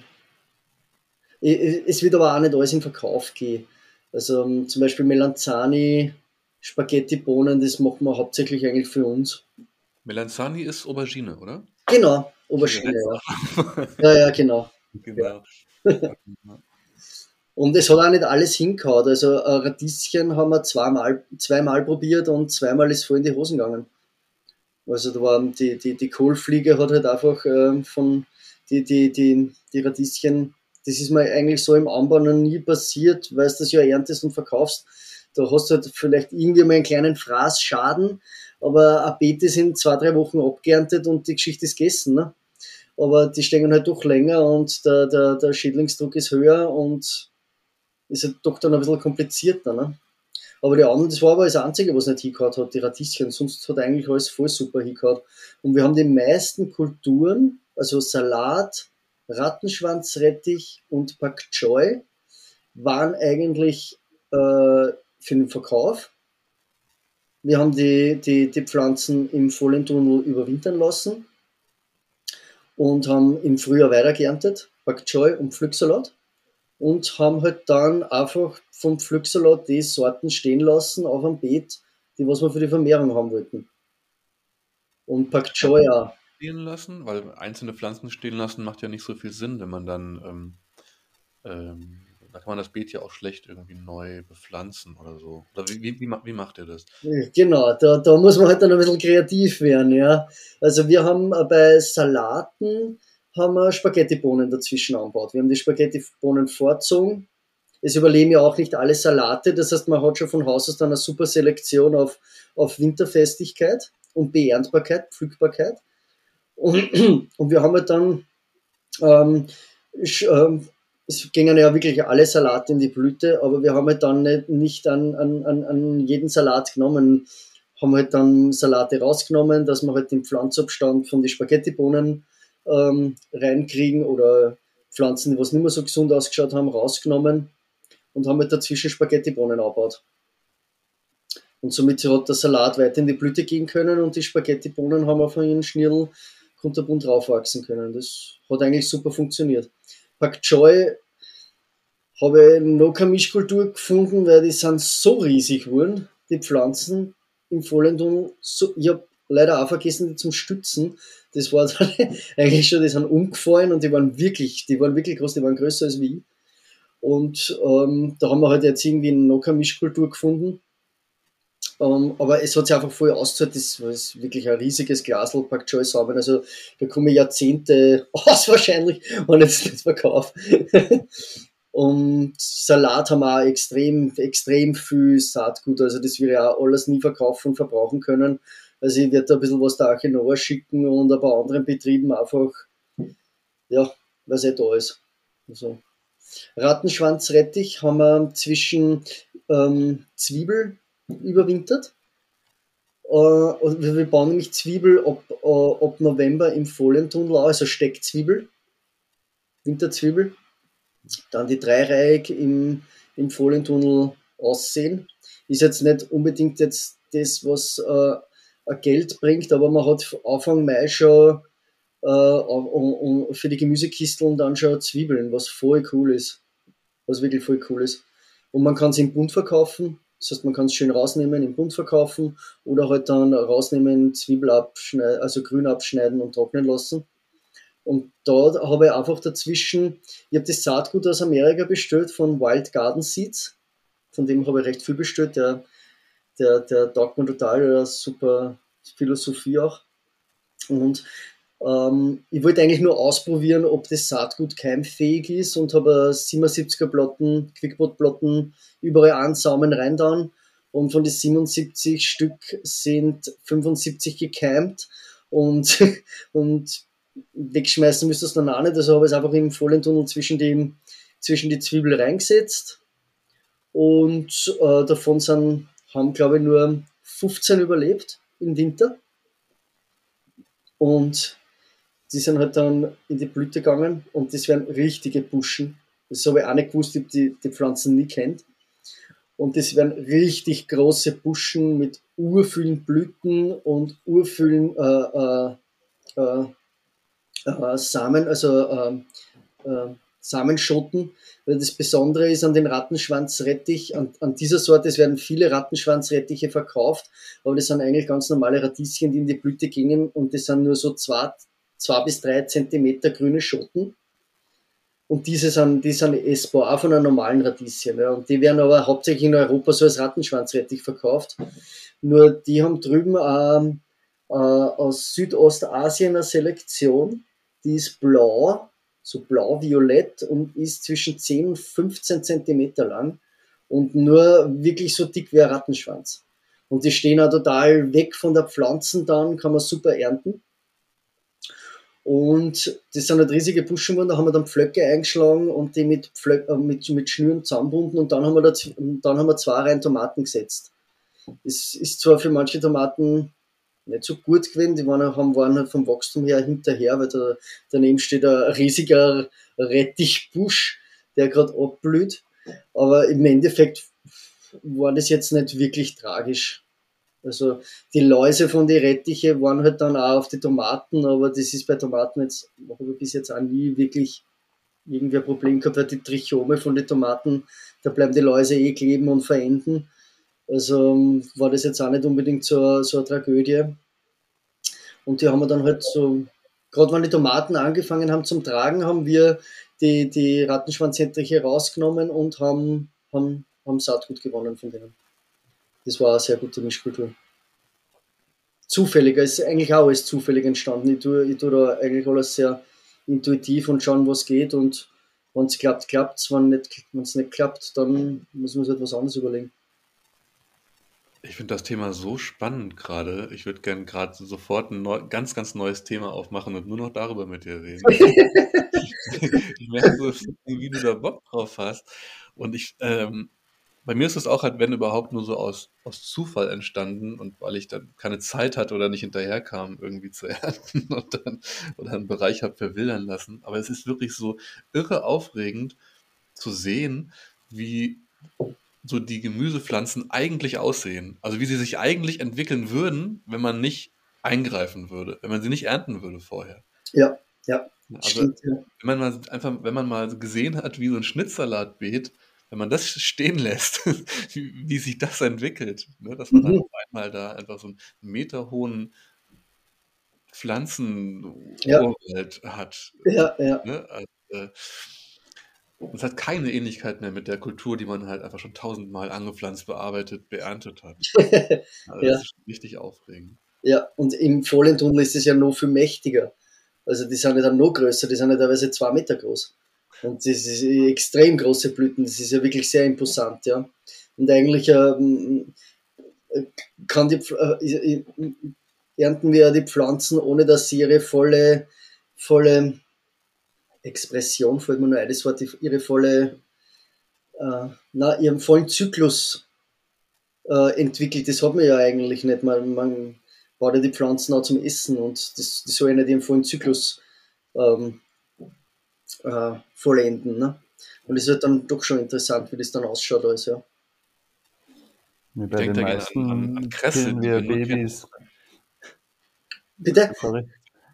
es wird aber auch nicht alles im Verkauf gehen. Also um, zum Beispiel Melanzani, Spaghetti, Bohnen, das machen wir hauptsächlich eigentlich für uns. Melanzani ist Aubergine, oder? Genau, Aubergine, ja. ja, ja, genau. Genau. Ja. <laughs> Und es hat auch nicht alles hingehauen. Also äh, Radieschen haben wir zweimal, zweimal probiert und zweimal ist voll in die Hosen gegangen. Also da war die, die, die Kohlfliege hat halt einfach äh, von die, die, die, die Radieschen das ist mir eigentlich so im Anbau noch nie passiert, weil du das ja erntest und verkaufst. Da hast du halt vielleicht irgendwie mal einen kleinen Fraßschaden, aber ein Beete sind zwei, drei Wochen abgeerntet und die Geschichte ist gegessen. Ne? Aber die stehen halt doch länger und der, der, der Schädlingsdruck ist höher und ist halt doch dann ein bisschen komplizierter. Ne? Aber die anderen, das war aber das Einzige, was nicht hingehauen hat, die Radieschen. Sonst hat eigentlich alles voll super hingehauen. Und wir haben die meisten Kulturen, also Salat, Rattenschwanzrettich und Pak Choi waren eigentlich äh, für den Verkauf. Wir haben die, die, die Pflanzen im vollen Tunnel überwintern lassen und haben im Frühjahr weitergeerntet, Pak Choi und Pflücksalat und haben halt dann einfach vom Pflücksalat die Sorten stehen lassen auf einem Beet, die was wir für die Vermehrung haben wollten. Und Pak Choi auch stehen lassen? Weil einzelne Pflanzen stehen lassen macht ja nicht so viel Sinn, wenn man dann, ähm, ähm, da kann man das Beet ja auch schlecht irgendwie neu bepflanzen oder so. Oder wie, wie, wie, wie macht ihr das? Genau, da, da muss man halt dann ein bisschen kreativ werden, ja. Also wir haben äh, bei Salaten haben wir Spaghettibohnen dazwischen angebaut. Wir haben die Spaghettibohnen vorzogen. Es überleben ja auch nicht alle Salate, das heißt, man hat schon von Haus aus dann eine super Selektion auf, auf Winterfestigkeit und Beerntbarkeit, Pflückbarkeit. Und, <clears throat> und wir haben halt dann, ähm, ähm, es gingen ja wirklich alle Salate in die Blüte, aber wir haben halt dann nicht, nicht an, an, an jeden Salat genommen, haben halt dann Salate rausgenommen, dass wir halt den Pflanzabstand von den Spaghettibohnen ähm, reinkriegen oder Pflanzen, die was nicht mehr so gesund ausgeschaut haben, rausgenommen und haben halt dazwischen Spaghettibohnen aufgebaut. Und somit hat der Salat weiter in die Blüte gehen können und die Spaghettibohnen haben auf einen Schnirl kunterbunt draufwachsen können. Das hat eigentlich super funktioniert. Pak Choi habe ich noch keine Mischkultur gefunden, weil die sind so riesig geworden, die Pflanzen im Vollen So, ich habe leider auch vergessen, die zum Stützen. Das war <laughs> dann eigentlich schon, die sind umgefallen und die waren wirklich, die waren wirklich groß, die waren größer als wie. Und ähm, da haben wir halt jetzt irgendwie noch keine Mischkultur gefunden. Ähm, aber es hat sich einfach voll ausgezahlt, das war wirklich ein riesiges Glasl Pak Choi Samen. Also da komme Jahrzehnte <laughs> aus wahrscheinlich, wenn ich das nicht verkaufe. <laughs> Und Salat haben wir auch extrem, extrem viel Saatgut. Also das wir ja auch alles nie verkaufen und verbrauchen können. Also ich werde da ein bisschen was der Arche schicken und ein paar anderen Betrieben einfach, ja, was eh da ist. Also. Rattenschwanzrettich haben wir zwischen ähm, Zwiebel überwintert. Äh, wir bauen nämlich Zwiebel ab, äh, ab November im Folientunnel, also Steckzwiebel, Winterzwiebel. Dann die Dreireihig im, im Folientunnel aussehen. Ist jetzt nicht unbedingt jetzt das, was äh, Geld bringt, aber man hat Anfang Mai schon um, um, für die Gemüsekisteln dann schon Zwiebeln, was voll cool ist. Was wirklich voll cool ist. Und man kann es im Bund verkaufen, das heißt, man kann es schön rausnehmen, im Bund verkaufen oder halt dann rausnehmen, Zwiebel abschneiden, also grün abschneiden und trocknen lassen. Und da habe ich einfach dazwischen, ich habe das Saatgut aus Amerika bestellt von Wild Garden Seeds. Von dem habe ich recht viel bestellt. Der der, der taugt mir total, der super Philosophie auch. Und ähm, ich wollte eigentlich nur ausprobieren, ob das Saatgut keimfähig ist und habe 77er Platten, Quickbot-Platten überall ansaumen reindauen. Und von den 77 Stück sind 75 gekeimt und, <laughs> und wegschmeißen müsste es dann auch nicht. Also habe ich es einfach im Folientunnel zwischen die, zwischen die Zwiebel reingesetzt. Und äh, davon sind haben, glaube ich, nur 15 überlebt im Winter. Und die sind halt dann in die Blüte gegangen und das wären richtige Buschen. Das habe ich auch nicht gewusst, ich habe die, die Pflanzen nie kennt. Und das wären richtig große Buschen mit urvielen Blüten und urvielen äh, äh, äh, äh Samen, also ähm, äh, Samenschoten. Weil das Besondere ist an den Rattenschwanzrettich, an, an dieser Sorte, es werden viele Rattenschwanzrettiche verkauft, aber das sind eigentlich ganz normale Radieschen, die in die Blüte gingen und das sind nur so zwei, zwei bis drei Zentimeter grüne Schoten. Und diese sind, die sind essbar, von einer normalen Radieschen. Ja. Und die werden aber hauptsächlich in Europa so als Rattenschwanzrettich verkauft. Nur die haben drüben ähm, äh, aus Südostasien eine Selektion, die ist blau so blau-violett und ist zwischen 10 und 15 Zentimeter lang und nur wirklich so dick wie ein Rattenschwanz. Und die stehen auch total weg von der Pflanzen dann, kann man super ernten. Und das sind halt riesige geworden, da haben wir dann Pflöcke eingeschlagen und die mit, Pflöcke, äh, mit, mit Schnüren zusammenbunden und dann haben wir, da, dann haben wir zwei Reihen Tomaten gesetzt. Es ist zwar für manche Tomaten nicht so gut gewesen. Die waren, haben, waren halt vom Wachstum her hinterher, weil da, daneben steht ein riesiger Rettichbusch, der gerade abblüht. Aber im Endeffekt war das jetzt nicht wirklich tragisch. Also die Läuse von den Rettiche waren halt dann auch auf die Tomaten, aber das ist bei Tomaten jetzt, habe ich bis jetzt auch nie wirklich irgendwie ein Problem gehabt, weil die Trichome von den Tomaten, da bleiben die Läuse eh kleben und verenden. Also war das jetzt auch nicht unbedingt so, so eine Tragödie. Und die haben wir dann halt so, gerade wenn die Tomaten angefangen haben zum Tragen, haben wir die, die Rattenschwanzhändliche rausgenommen und haben, haben, haben Saatgut gewonnen von denen. Das war eine sehr gute Mischkultur. Zufälliger, ist eigentlich auch alles zufällig entstanden. Ich tue, ich tue da eigentlich alles sehr, intuitiv und schauen, was geht und wenn es klappt, klappt es, wenn es nicht klappt, dann muss man sich etwas anderes überlegen. Ich finde das Thema so spannend gerade. Ich würde gerne gerade sofort ein neu, ganz, ganz neues Thema aufmachen und nur noch darüber mit dir reden. <laughs> ich merke so, wie du da Bock drauf hast. Und ich, ähm, bei mir ist es auch halt, wenn überhaupt, nur so aus, aus Zufall entstanden und weil ich dann keine Zeit hatte oder nicht hinterherkam, irgendwie zu <laughs> ernten und dann oder einen Bereich habe verwildern lassen. Aber es ist wirklich so irre aufregend zu sehen, wie so die Gemüsepflanzen eigentlich aussehen. Also wie sie sich eigentlich entwickeln würden, wenn man nicht eingreifen würde, wenn man sie nicht ernten würde vorher. Ja, ja. Also Stimmt, ja. wenn man mal einfach, wenn man mal gesehen hat, wie so ein Schnittsalatbeet, wenn man das <laughs> stehen lässt, <laughs> wie, wie sich das entwickelt, ne? dass man mhm. dann auf einmal da einfach so einen meterhohen Pflanzen ja. hat. Ja, ja. Ne? Also, äh, es hat keine Ähnlichkeit mehr mit der Kultur, die man halt einfach schon tausendmal angepflanzt, bearbeitet, beerntet hat. <laughs> Also ja. Das ist richtig aufregend. Ja, und im vollen Tunnel ist es ja noch viel mächtiger. Also die sind ja dann noch größer, die sind ja teilweise zwei Meter groß. Und das ist extrem große Blüten, das ist ja wirklich sehr imposant, ja. Und eigentlich ähm, kann die, äh, ernten wir die Pflanzen, ohne dass sie ihre volle, volle Expression, fällt mir nur ein, das Wort, ihre volle, äh, na, ihren vollen Zyklus äh, entwickelt. Das hat man ja eigentlich nicht. Man, man baut ja die Pflanzen auch zum Essen und das, das soll ja nicht ihren vollen Zyklus ähm, äh, vollenden. Ne? Und es wird dann doch schon interessant, wie das dann ausschaut alles, ja. Wie bei den meisten an, an Kresse, wir Babys. Bitte? Sorry.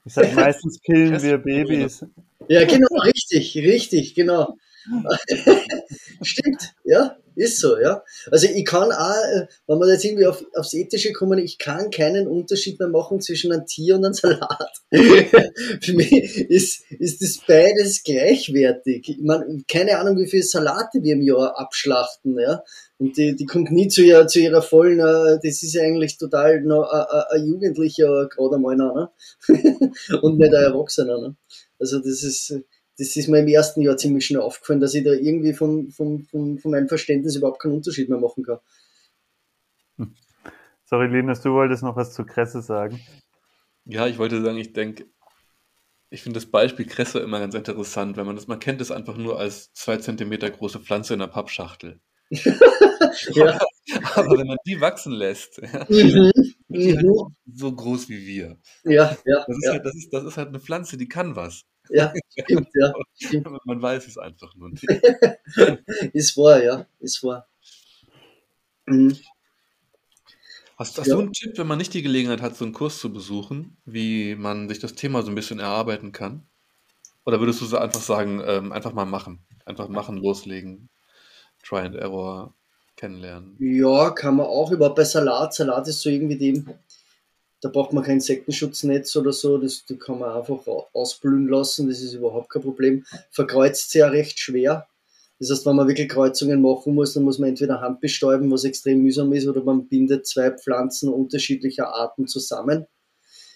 Ich sage, meistens killen wir Babys. Ja, genau, richtig, richtig, genau. <laughs> Stimmt, ja, ist so, ja. Also ich kann auch, äh, wenn wir jetzt irgendwie auf, aufs Ethische kommen, ich kann keinen Unterschied mehr machen zwischen einem Tier und einem Salat. <laughs> Für mich ist, ist das beides gleichwertig. Ich meine, keine Ahnung, wie viele Salate wir im Jahr abschlachten, ja. Und die, die kommt nie zu ihrer, zu ihrer vollen, äh, das ist eigentlich total noch ein Jugendlicher gerade einmal ne? <laughs> und nicht ein Erwachsener, ne? Also das ist, das ist mir im ersten Jahr ziemlich schnell aufgefallen, dass ich da irgendwie von, von, von, von meinem Verständnis überhaupt keinen Unterschied mehr machen kann. Hm. Sorry, Linus, du wolltest noch was zu Kresse sagen. Ja, ich wollte sagen, ich denke, ich finde das Beispiel Kresse immer ganz interessant, wenn man das, man kennt es einfach nur als zwei Zentimeter große Pflanze in einer Pappschachtel. <laughs> ja. <laughs> Aber wenn man die wachsen lässt, ja, mhm. die halt mhm. so groß wie wir. Ja, ja. Das ist, ja. Halt, das, ist, das ist halt eine Pflanze, die kann was. Ja, stimmt, ja. Stimmt. Man weiß es einfach nur nicht. <laughs> ist wahr, ja, ist wahr. Mhm. Hast, hast ja. du einen Tipp, wenn man nicht die Gelegenheit hat, so einen Kurs zu besuchen, wie man sich das Thema so ein bisschen erarbeiten kann? Oder würdest du so einfach sagen, ähm, einfach mal machen? Einfach machen, loslegen, Try and Error kennenlernen? Ja, kann man auch. Überhaupt bei Salat. Salat ist so irgendwie dem, da braucht man kein Insektenschutznetz oder so, das, die kann man einfach ausblühen lassen, das ist überhaupt kein Problem. Verkreuzt sie ja recht schwer. Das heißt, wenn man wirklich Kreuzungen machen muss, dann muss man entweder Hand bestäuben, was extrem mühsam ist, oder man bindet zwei Pflanzen unterschiedlicher Arten zusammen.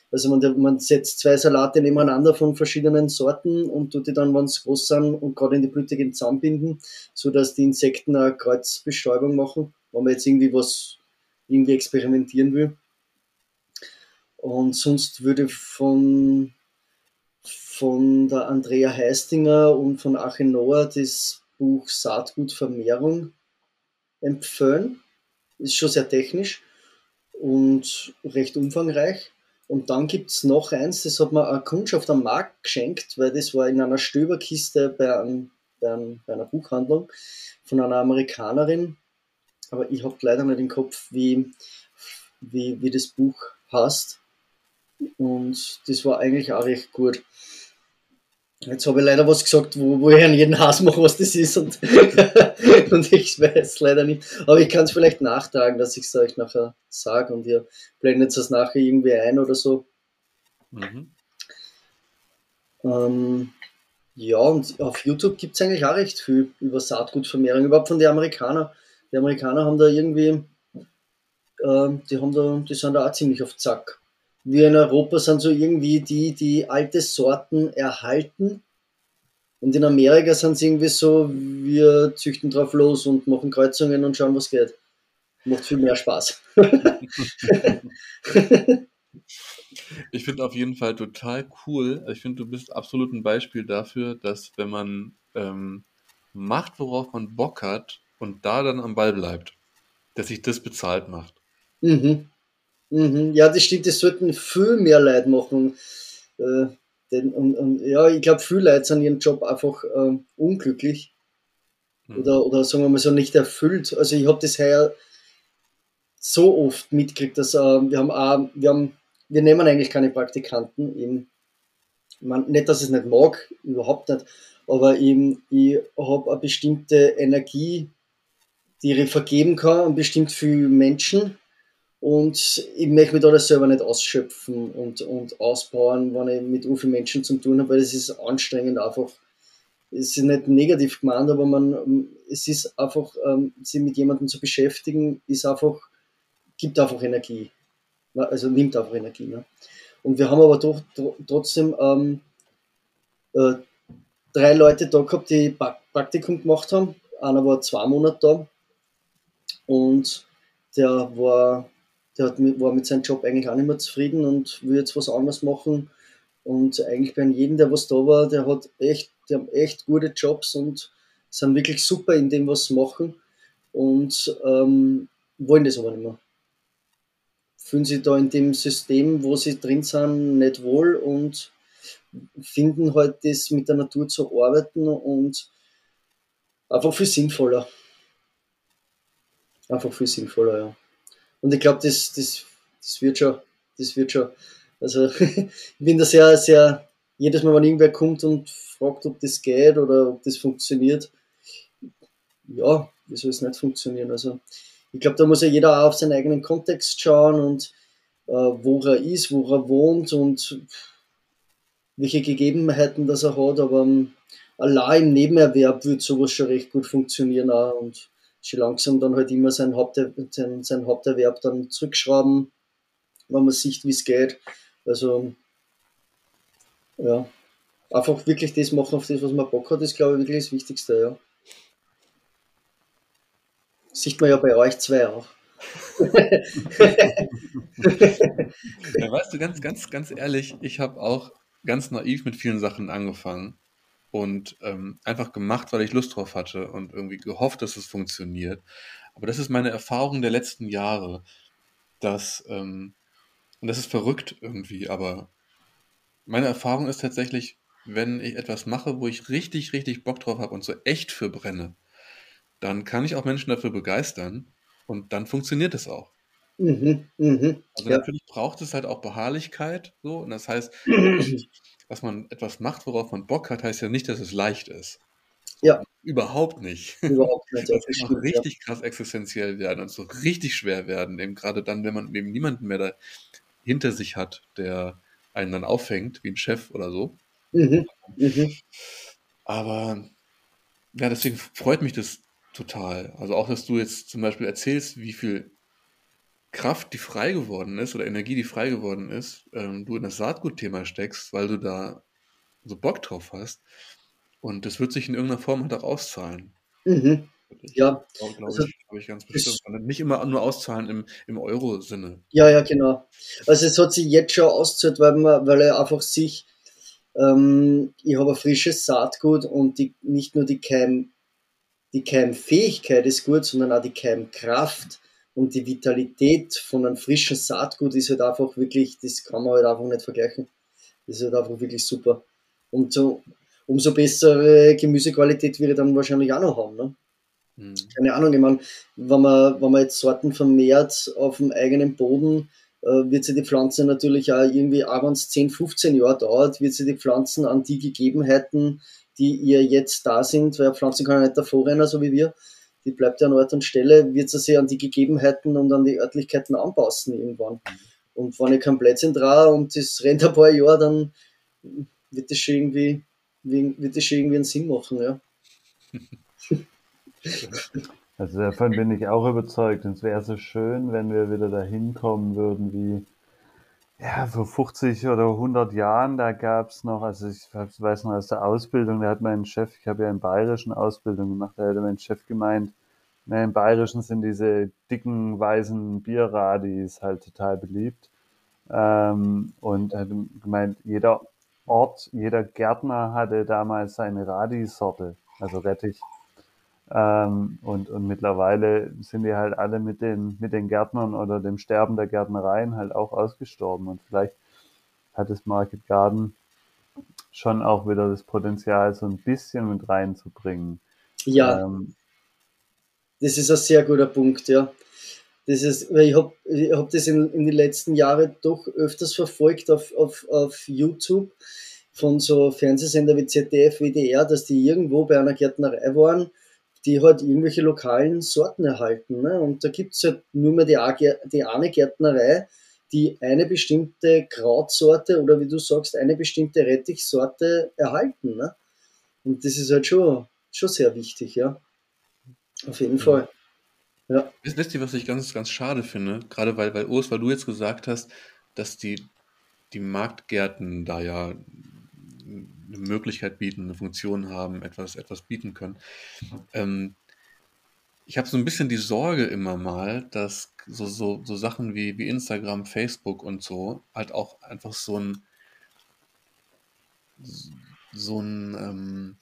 Also man, man setzt zwei Salate nebeneinander von verschiedenen Sorten und tut die dann, wenn sie groß sind und gerade in die Blüte gehen, zusammenbinden, sodass die Insekten eine Kreuzbestäubung machen, wenn man jetzt irgendwie was irgendwie experimentieren will. Und sonst würde von, von der Andrea Heistinger und von Achim Noah das Buch Saatgutvermehrung empfehlen. Ist schon sehr technisch und recht umfangreich. Und dann gibt es noch eins, das hat mir eine Kundschaft am Markt geschenkt, weil das war in einer Stöberkiste bei, einem, bei, einem, bei einer Buchhandlung von einer Amerikanerin. Aber ich habe leider nicht im Kopf, wie, wie, wie das Buch heißt. Und das war eigentlich auch recht gut. Jetzt habe ich leider was gesagt, wo, wo ich an jeden Hass mache, was das ist und, <laughs> und ich weiß leider nicht. Aber ich kann es vielleicht nachtragen, dass ich es euch nachher sage und ihr blendet es nachher irgendwie ein oder so. Mhm. Ähm, ja, und auf YouTube gibt es eigentlich auch recht viel über Saatgutvermehrung, überhaupt von den Amerikanern. Die Amerikaner haben da irgendwie, äh, die haben da, die sind da auch ziemlich auf Zack wir in Europa sind so irgendwie die, die alte Sorten erhalten. Und in Amerika sind es irgendwie so, wir züchten drauf los und machen Kreuzungen und schauen, was geht. Macht viel mehr Spaß. <laughs> ich finde auf jeden Fall total cool. Ich finde, du bist absolut ein Beispiel dafür, dass wenn man ähm, macht, worauf man Bock hat und da dann am Ball bleibt, dass sich das bezahlt macht. Mhm. Mhm. Ja, das stimmt, das sollten viel mehr Leute machen. Äh, denn, und, und, ja, ich glaube, viele Leute sind ihren Job einfach äh, unglücklich. Mhm. Oder, oder sagen wir mal so nicht erfüllt. Also ich habe das heuer so oft mitgekriegt, dass äh, wir haben auch, wir haben, wir nehmen eigentlich keine Praktikanten. Eben, man, nicht, dass ich es nicht mag, überhaupt nicht, aber eben, ich habe eine bestimmte Energie, die ich vergeben kann an bestimmt viele Menschen und ich möchte mich da das selber nicht ausschöpfen und, und ausbauen, wenn ich mit so vielen Menschen zu tun habe, weil es ist anstrengend einfach. Es ist nicht negativ gemeint, aber man, es ist einfach, ähm, sich mit jemandem zu beschäftigen, ist einfach, gibt einfach Energie. Also nimmt einfach Energie. Ne? Und wir haben aber doch, trotzdem ähm, äh, drei Leute da gehabt, die Praktikum gemacht haben. Einer war zwei Monate da und der war der hat, war mit seinem Job eigentlich auch nicht mehr zufrieden und will jetzt was anderes machen. Und eigentlich bei jedem, der was da war, der hat echt, die haben echt gute Jobs und sind wirklich super in dem, was sie machen und ähm, wollen das aber nicht mehr. Fühlen sich da in dem System, wo sie drin sind, nicht wohl und finden halt das mit der Natur zu arbeiten und einfach viel sinnvoller. Einfach viel sinnvoller, ja. Und ich glaube, das, das, das wird schon, das wird schon. Also <laughs> ich bin da sehr, sehr, jedes Mal, wenn irgendwer kommt und fragt, ob das geht oder ob das funktioniert, ja, wie soll es nicht funktionieren? Also ich glaube, da muss ja jeder auch auf seinen eigenen Kontext schauen und äh, wo er ist, wo er wohnt und welche Gegebenheiten das er hat, aber um, allein im Nebenerwerb wird sowas schon recht gut funktionieren auch und schon langsam dann halt immer sein, Haupt, sein, sein Haupterwerb dann zurückschrauben, wenn man sieht, wie es geht. Also, ja, einfach wirklich das machen, auf das, was man Bock hat, ist, glaube ich, wirklich das Wichtigste, ja. Sieht man ja bei euch zwei auch. <laughs> ja, weißt du, ganz, ganz, ganz ehrlich, ich habe auch ganz naiv mit vielen Sachen angefangen und ähm, einfach gemacht, weil ich Lust drauf hatte und irgendwie gehofft, dass es funktioniert. Aber das ist meine Erfahrung der letzten Jahre, dass, ähm, und das ist verrückt irgendwie, aber meine Erfahrung ist tatsächlich, wenn ich etwas mache, wo ich richtig, richtig Bock drauf habe und so echt für brenne, dann kann ich auch Menschen dafür begeistern und dann funktioniert es auch. Mhm, mh. Also ja. natürlich braucht es halt auch Beharrlichkeit, so, und das heißt, <clears throat> dass man etwas macht, worauf man Bock hat, heißt ja nicht, dass es leicht ist. Ja. Überhaupt nicht. Überhaupt nicht. Das kann auch richtig ja. krass existenziell werden und so richtig schwer werden, eben gerade dann, wenn man eben niemanden mehr da hinter sich hat, der einen dann auffängt, wie ein Chef oder so. Mhm. Mhm. Aber ja, deswegen freut mich das total. Also auch, dass du jetzt zum Beispiel erzählst, wie viel Kraft, die frei geworden ist, oder Energie, die frei geworden ist, ähm, du in das Saatgutthema steckst, weil du da so Bock drauf hast. Und das wird sich in irgendeiner Form halt auch auszahlen. Mhm. Ja. Glaube glaub also, ich, ich ganz bestimmt. Nicht immer nur auszahlen im, im Euro-Sinne. Ja, ja, genau. Also es hat sich jetzt schon ausgezahlt, weil, man, weil er einfach sich, ähm, ich habe ein frisches Saatgut und die, nicht nur die Keim, die Keimfähigkeit ist gut, sondern auch die Keimkraft und die Vitalität von einem frischen Saatgut ist halt einfach wirklich, das kann man halt einfach nicht vergleichen. Das ist halt einfach wirklich super. Und so, umso bessere Gemüsequalität wird er dann wahrscheinlich auch noch haben. Ne? Mhm. Keine Ahnung, ich meine, wenn man, wenn man jetzt Sorten vermehrt auf dem eigenen Boden, äh, wird sie die Pflanze natürlich auch irgendwie, auch wenn es 10, 15 Jahre dauert, wird sie die Pflanzen an die Gegebenheiten, die ihr jetzt da sind, weil Pflanzen kann ja nicht davor rennen, so wie wir, die bleibt ja an Ort und Stelle, wird sie sich an die Gegebenheiten und an die Örtlichkeiten anpassen irgendwann. Und wenn ich kein Plätzchen drahe und das rennt ein paar Jahre, dann wird das schon irgendwie, wird das schon irgendwie einen Sinn machen, ja. <laughs> Also davon bin ich auch überzeugt. Und es wäre so schön, wenn wir wieder dahin kommen würden, wie Ja, vor 50 oder 100 Jahren, da gab es noch, also ich weiß noch aus der Ausbildung, da hat mein Chef, ich habe ja in Bayerischen Ausbildung gemacht, da hat mein Chef gemeint, ne, im Bayerischen sind diese dicken, weißen Bierradis halt total beliebt. Ähm, und hat gemeint, jeder Ort, jeder Gärtner hatte damals seine Radisorte, also Rettich. Ähm, und, und mittlerweile sind die halt alle mit den, mit den Gärtnern oder dem Sterben der Gärtnereien halt auch ausgestorben. Und vielleicht hat das Market Garden schon auch wieder das Potenzial, so ein bisschen mit reinzubringen. Ja, ähm, das ist ein sehr guter Punkt, ja. Das ist, weil ich habe ich hab das in, in den letzten Jahren doch öfters verfolgt auf, auf, auf YouTube von so Fernsehsender wie ZDF, WDR, dass die irgendwo bei einer Gärtnerei waren die halt irgendwelche lokalen Sorten erhalten. Ne? Und da gibt es halt nur mehr die, die eine Gärtnerei, die eine bestimmte Krautsorte oder wie du sagst, eine bestimmte Rettichsorte erhalten. Ne? Und das ist halt schon, schon sehr wichtig, ja. Auf jeden Fall. Ja. Wisst ihr, was ich ganz, ganz schade finde? Gerade weil, weil Urs, weil du jetzt gesagt hast, dass die, die Marktgärten da ja eine Möglichkeit bieten, eine Funktion haben, etwas, etwas bieten können. Ähm, ich habe so ein bisschen die Sorge immer mal, dass so, so, so Sachen wie, wie Instagram, Facebook und so halt auch einfach so ein so ein ähm,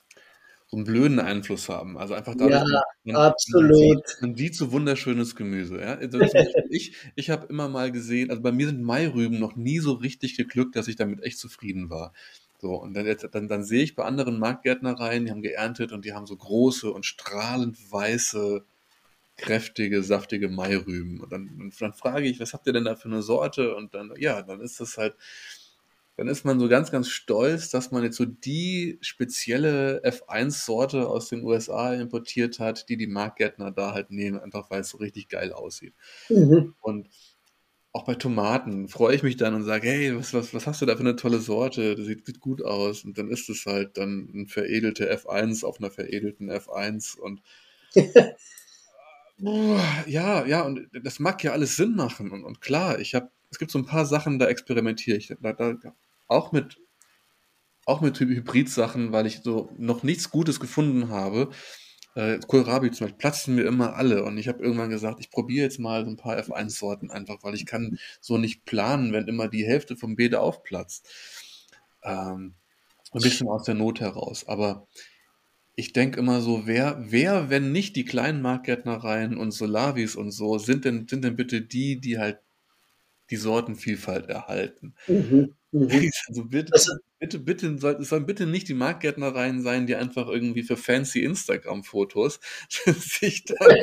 so einen blöden Einfluss haben. Also einfach dadurch, ja, man, absolut. Man sieht, so wunderschönes Gemüse. Ja? Also <laughs> ich ich habe immer mal gesehen, also bei mir sind Mairüben noch nie so richtig geglückt, dass ich damit echt zufrieden war. So, und dann, jetzt, dann, dann sehe ich bei anderen Marktgärtnereien, die haben geerntet und die haben so große und strahlend weiße, kräftige, saftige Mairüben. Und dann, und dann frage ich, was habt ihr denn da für eine Sorte? Und dann, ja, dann ist das halt, dann ist man so ganz, ganz stolz, dass man jetzt so die spezielle F1-Sorte aus den USA importiert hat, die die Marktgärtner da halt nehmen, einfach weil es so richtig geil aussieht. Mhm. Und auch bei Tomaten freue ich mich dann und sage, hey, was, was, was hast du da für eine tolle Sorte? Das sieht, sieht gut aus. Und dann ist es halt dann ein veredelte F1 auf einer veredelten F1 und <laughs> ja, ja, und das mag ja alles Sinn machen. Und, und klar, ich habe, es gibt so ein paar Sachen, da experimentiere ich. Da, da, auch mit, auch mit Hybrid-Sachen, weil ich so noch nichts Gutes gefunden habe äh, Kohlrabi zum Beispiel platzen mir immer alle und ich habe irgendwann gesagt, ich probiere jetzt mal so ein paar F1-Sorten einfach, weil ich kann so nicht planen, wenn immer die Hälfte vom Beete aufplatzt. Ähm, ein bisschen aus der Not heraus, aber ich denke immer so, wer, wer, wenn nicht die kleinen Marktgärtnereien und Solavis und so, sind denn, sind denn bitte die, die halt die Sortenvielfalt erhalten? Mhm. Mhm. <laughs> Also bitte, also, bitte, bitte, soll, es sollen bitte nicht die Marktgärtnereien sein, die einfach irgendwie für fancy Instagram-Fotos <laughs> sich dann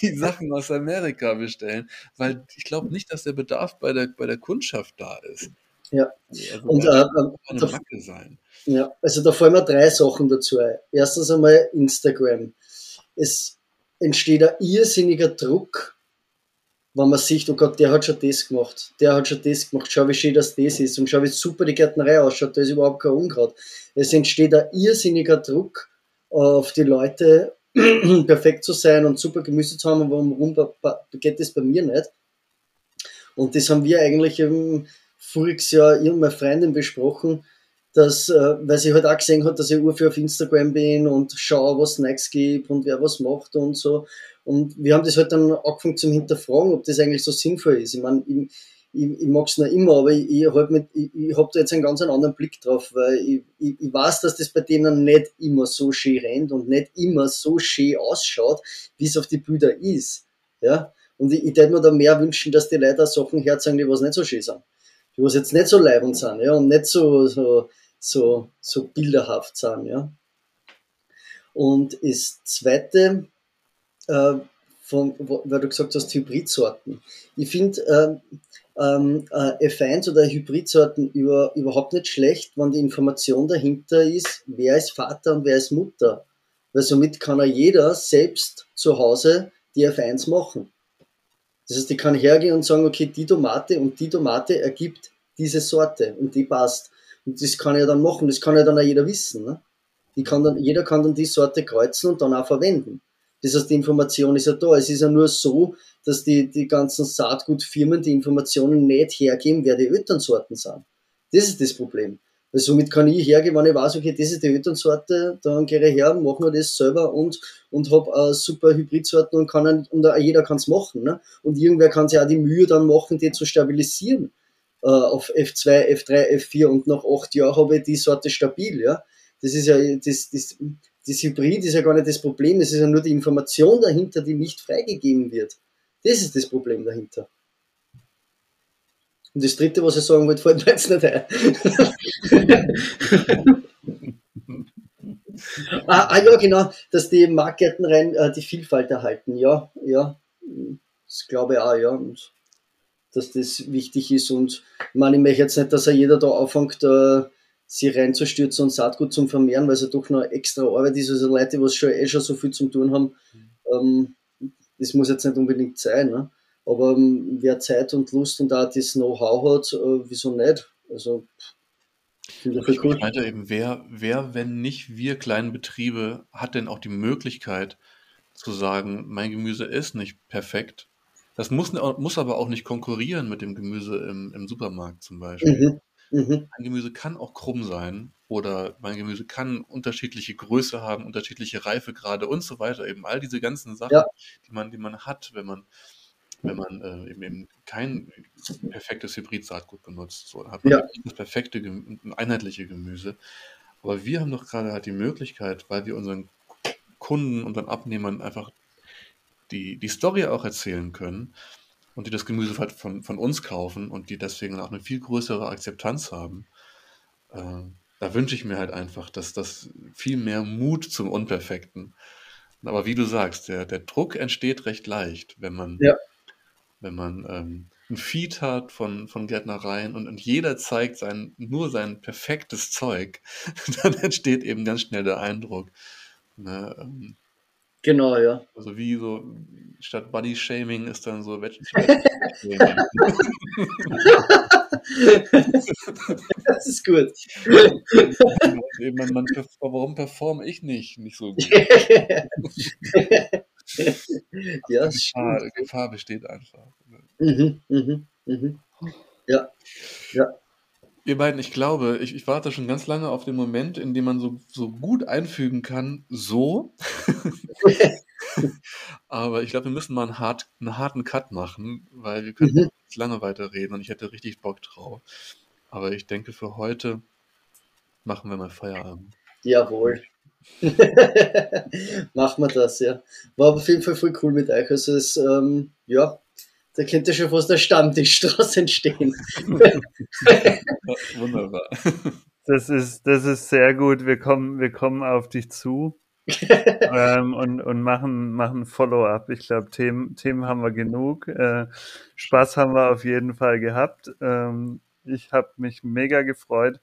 die <laughs> Sachen aus Amerika bestellen, weil ich glaube nicht, dass der Bedarf bei der, bei der Kundschaft da ist. Ja. Also, und äh, eine da, Macke sein. Ja, also da fallen mir drei Sachen dazu ein. Erstens einmal Instagram. Es entsteht ein irrsinniger Druck wenn man sieht, oh Gott, der hat schon das gemacht, der hat schon das gemacht, schau wie schön das das ist und schau wie super die Gärtnerei ausschaut, da ist überhaupt kein Unkraut. Es entsteht ein irrsinniger Druck auf die Leute, <clears throat> perfekt zu sein und super Gemüse zu haben und warum geht das bei mir nicht? Und das haben wir eigentlich im voriges Jahr ich Freundin besprochen, dass, äh, weil sie halt auch gesehen hat, dass ich urviel auf Instagram bin und schaue, was Snacks gibt und wer was macht und so. Und wir haben das halt dann angefangen zum Hinterfragen, ob das eigentlich so sinnvoll ist. Ich meine, ich, ich, ich mag es noch immer, aber ich, ich, halt mit, ich, habe da jetzt einen ganz anderen Blick drauf, weil ich, ich, ich weiß, dass das bei denen nicht immer so schön rennt und nicht immer so schön ausschaut, wie es auf die Bilder ist. Ja? Und ich, ich würde mir da mehr wünschen, dass die Leute Sachen herzeigen, die was nicht so schön sind. Die was jetzt nicht so leibend sind, ja, und nicht so, so, so, so bilderhaft sind, ja. Und das zweite, äh, von, weil du gesagt hast, Hybridsorten. Ich finde äh, ähm, äh, F1 oder Hybridsorten über, überhaupt nicht schlecht, wenn die Information dahinter ist, wer ist Vater und wer ist Mutter. Weil somit kann ja jeder selbst zu Hause die F1 machen. Das heißt, ich kann hergehen und sagen, okay, die Tomate und die Tomate ergibt diese Sorte und die passt. Und das kann ich dann machen, das kann ja dann auch jeder wissen. Ne? Die kann dann, jeder kann dann die Sorte kreuzen und dann auch verwenden. Das heißt, die Information ist ja da. Es ist ja nur so, dass die, die ganzen Saatgutfirmen die Informationen nicht hergeben, wer die Öternsorten sind. Das ist das Problem. Weil somit kann ich hergehen, wenn ich weiß, okay, das ist die Öternsorte, dann gehe ich her, mache mir das selber und, und habe äh, super Hybridsorten und kann dann, und jeder kann es machen. Ne? Und irgendwer kann sich auch die Mühe dann machen, die zu stabilisieren äh, auf F2, F3, F4 und nach acht Jahren habe ich die Sorte stabil. Ja? Das ist ja, das, das, das Hybrid ist ja gar nicht das Problem, es ist ja nur die Information dahinter, die nicht freigegeben wird. Das ist das Problem dahinter. Und das dritte, was ich sagen wollte, fällt mir jetzt nicht ein. <laughs> ah, ah, ja, genau, dass die Marktgärten rein äh, die Vielfalt erhalten. Ja, ja, das glaube ich auch, ja. Und dass das wichtig ist. Und ich meine, ich möchte jetzt nicht, dass er jeder da anfängt, äh, sie reinzustürzen und Saatgut zum Vermehren, weil es ja doch noch extra Arbeit ist. Also Leute, die schon eh schon so viel zum tun haben, ähm, das muss jetzt nicht unbedingt sein. Ne? Aber ähm, wer Zeit und Lust und auch das Know-how hat, äh, wieso nicht? Also, finde ich cool. meinte eben, wer, wer, wenn nicht wir kleinen Betriebe, hat denn auch die Möglichkeit zu sagen, mein Gemüse ist nicht perfekt. Das muss, muss aber auch nicht konkurrieren mit dem Gemüse im, im Supermarkt zum Beispiel. Mhm. Mhm. Mein Gemüse kann auch krumm sein oder mein Gemüse kann unterschiedliche Größe haben, unterschiedliche Reifegrade und so weiter. Eben all diese ganzen Sachen, ja. die, man, die man hat, wenn man wenn man äh, eben, eben, kein perfektes Hybrid-Saatgut benutzt. So, hat man ja. das perfekte, einheitliche Gemüse. Aber wir haben doch gerade halt die Möglichkeit, weil wir unseren Kunden, unseren Abnehmern einfach die, die Story auch erzählen können und die das Gemüse halt von, von uns kaufen und die deswegen auch eine viel größere Akzeptanz haben. Äh, da wünsche ich mir halt einfach, dass das viel mehr Mut zum Unperfekten. Aber wie du sagst, der, der Druck entsteht recht leicht, wenn man ja wenn man ähm, ein Feed hat von, von Gärtnereien und, und jeder zeigt sein, nur sein perfektes Zeug, <laughs> dann entsteht eben ganz schnell der Eindruck. Ne, ähm, genau, ja. Also wie so, statt Body Shaming ist dann so Das ist gut. man, man, warum performe ich nicht, nicht so gut? ja, Gefahr, Gefahr, besteht einfach. Mhm, mhm, mhm. Ja, ja. Ihr beiden, ich glaube, ich, ich, warte schon ganz lange auf den Moment, in dem man so, so gut einfügen kann, so. <laughs> Aber ich glaube, wir müssen mal einen, hart, einen harten Cut machen, weil wir können mhm. jetzt lange weiterreden und ich hätte richtig Bock drauf. Aber ich denke, für heute machen wir mal Feierabend. Jawohl. <laughs> Machen wir das, ja. War auf jeden Fall voll cool mit euch. Also es, ähm, ja, da könnte schon fast der Stammtisch draus entstehen. Wunderbar. Das ist, das ist sehr gut. Wir kommen, wir kommen auf dich zu. <laughs> ähm, und, und machen, machen Follow-up. Ich glaube, Themen, Themen haben wir genug. Äh, Spaß haben wir auf jeden Fall gehabt. Ähm, ich habe mich mega gefreut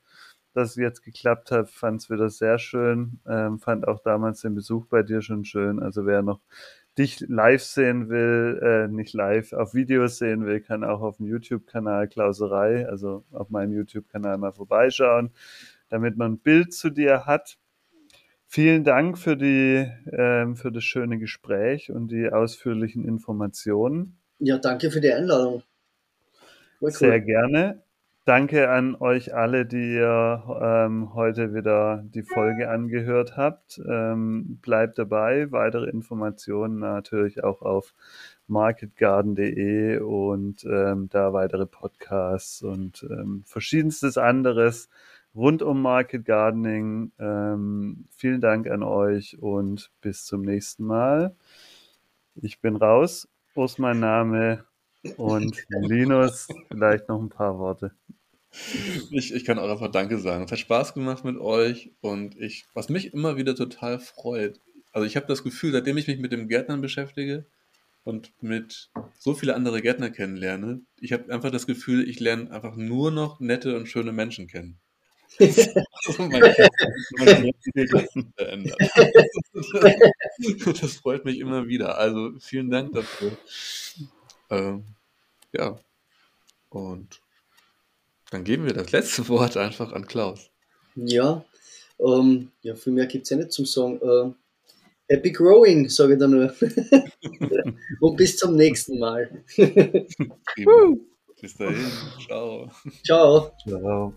dass es jetzt geklappt hat, fand es wieder sehr schön. Ähm, fand auch damals den Besuch bei dir schon schön. Also wer noch dich live sehen will, äh, nicht live, auf Videos sehen will, kann auch auf dem YouTube-Kanal Klauserei, also auf meinem YouTube-Kanal mal vorbeischauen, damit man ein Bild zu dir hat. Vielen Dank für die, ähm, für das schöne Gespräch und die ausführlichen Informationen. Ja, danke für die Einladung. Cool. Sehr gerne. Danke an euch alle, die ihr ähm, heute wieder die Folge angehört habt. Ähm, bleibt dabei. Weitere Informationen natürlich auch auf marketgarden.de und ähm, da weitere Podcasts und ähm, verschiedenstes anderes rund um Market Gardening. Ähm, vielen Dank an euch und bis zum nächsten Mal. Ich bin raus. Mein Name. Und Linus, vielleicht noch ein paar Worte. Ich, ich kann auch einfach Danke sagen. Es hat Spaß gemacht mit euch und ich, was mich immer wieder total freut, also ich habe das Gefühl, seitdem ich mich mit dem Gärtnern beschäftige und mit so viele andere Gärtner kennenlerne, ich habe einfach das Gefühl, ich lerne einfach nur noch nette und schöne Menschen kennen. also mein, mein das freut mich immer wieder. Also vielen Dank dafür. Ähm, ja. Und dann geben wir das letzte <laughs> Wort einfach an Klaus. Ja, ähm, ja viel mehr gibt es ja nicht zum Sagen. Äh, Happy Growing, sage ich da nur. <laughs> Und bis zum nächsten Mal. <laughs> Bis dahin. Ciao. Ciao. Ciao.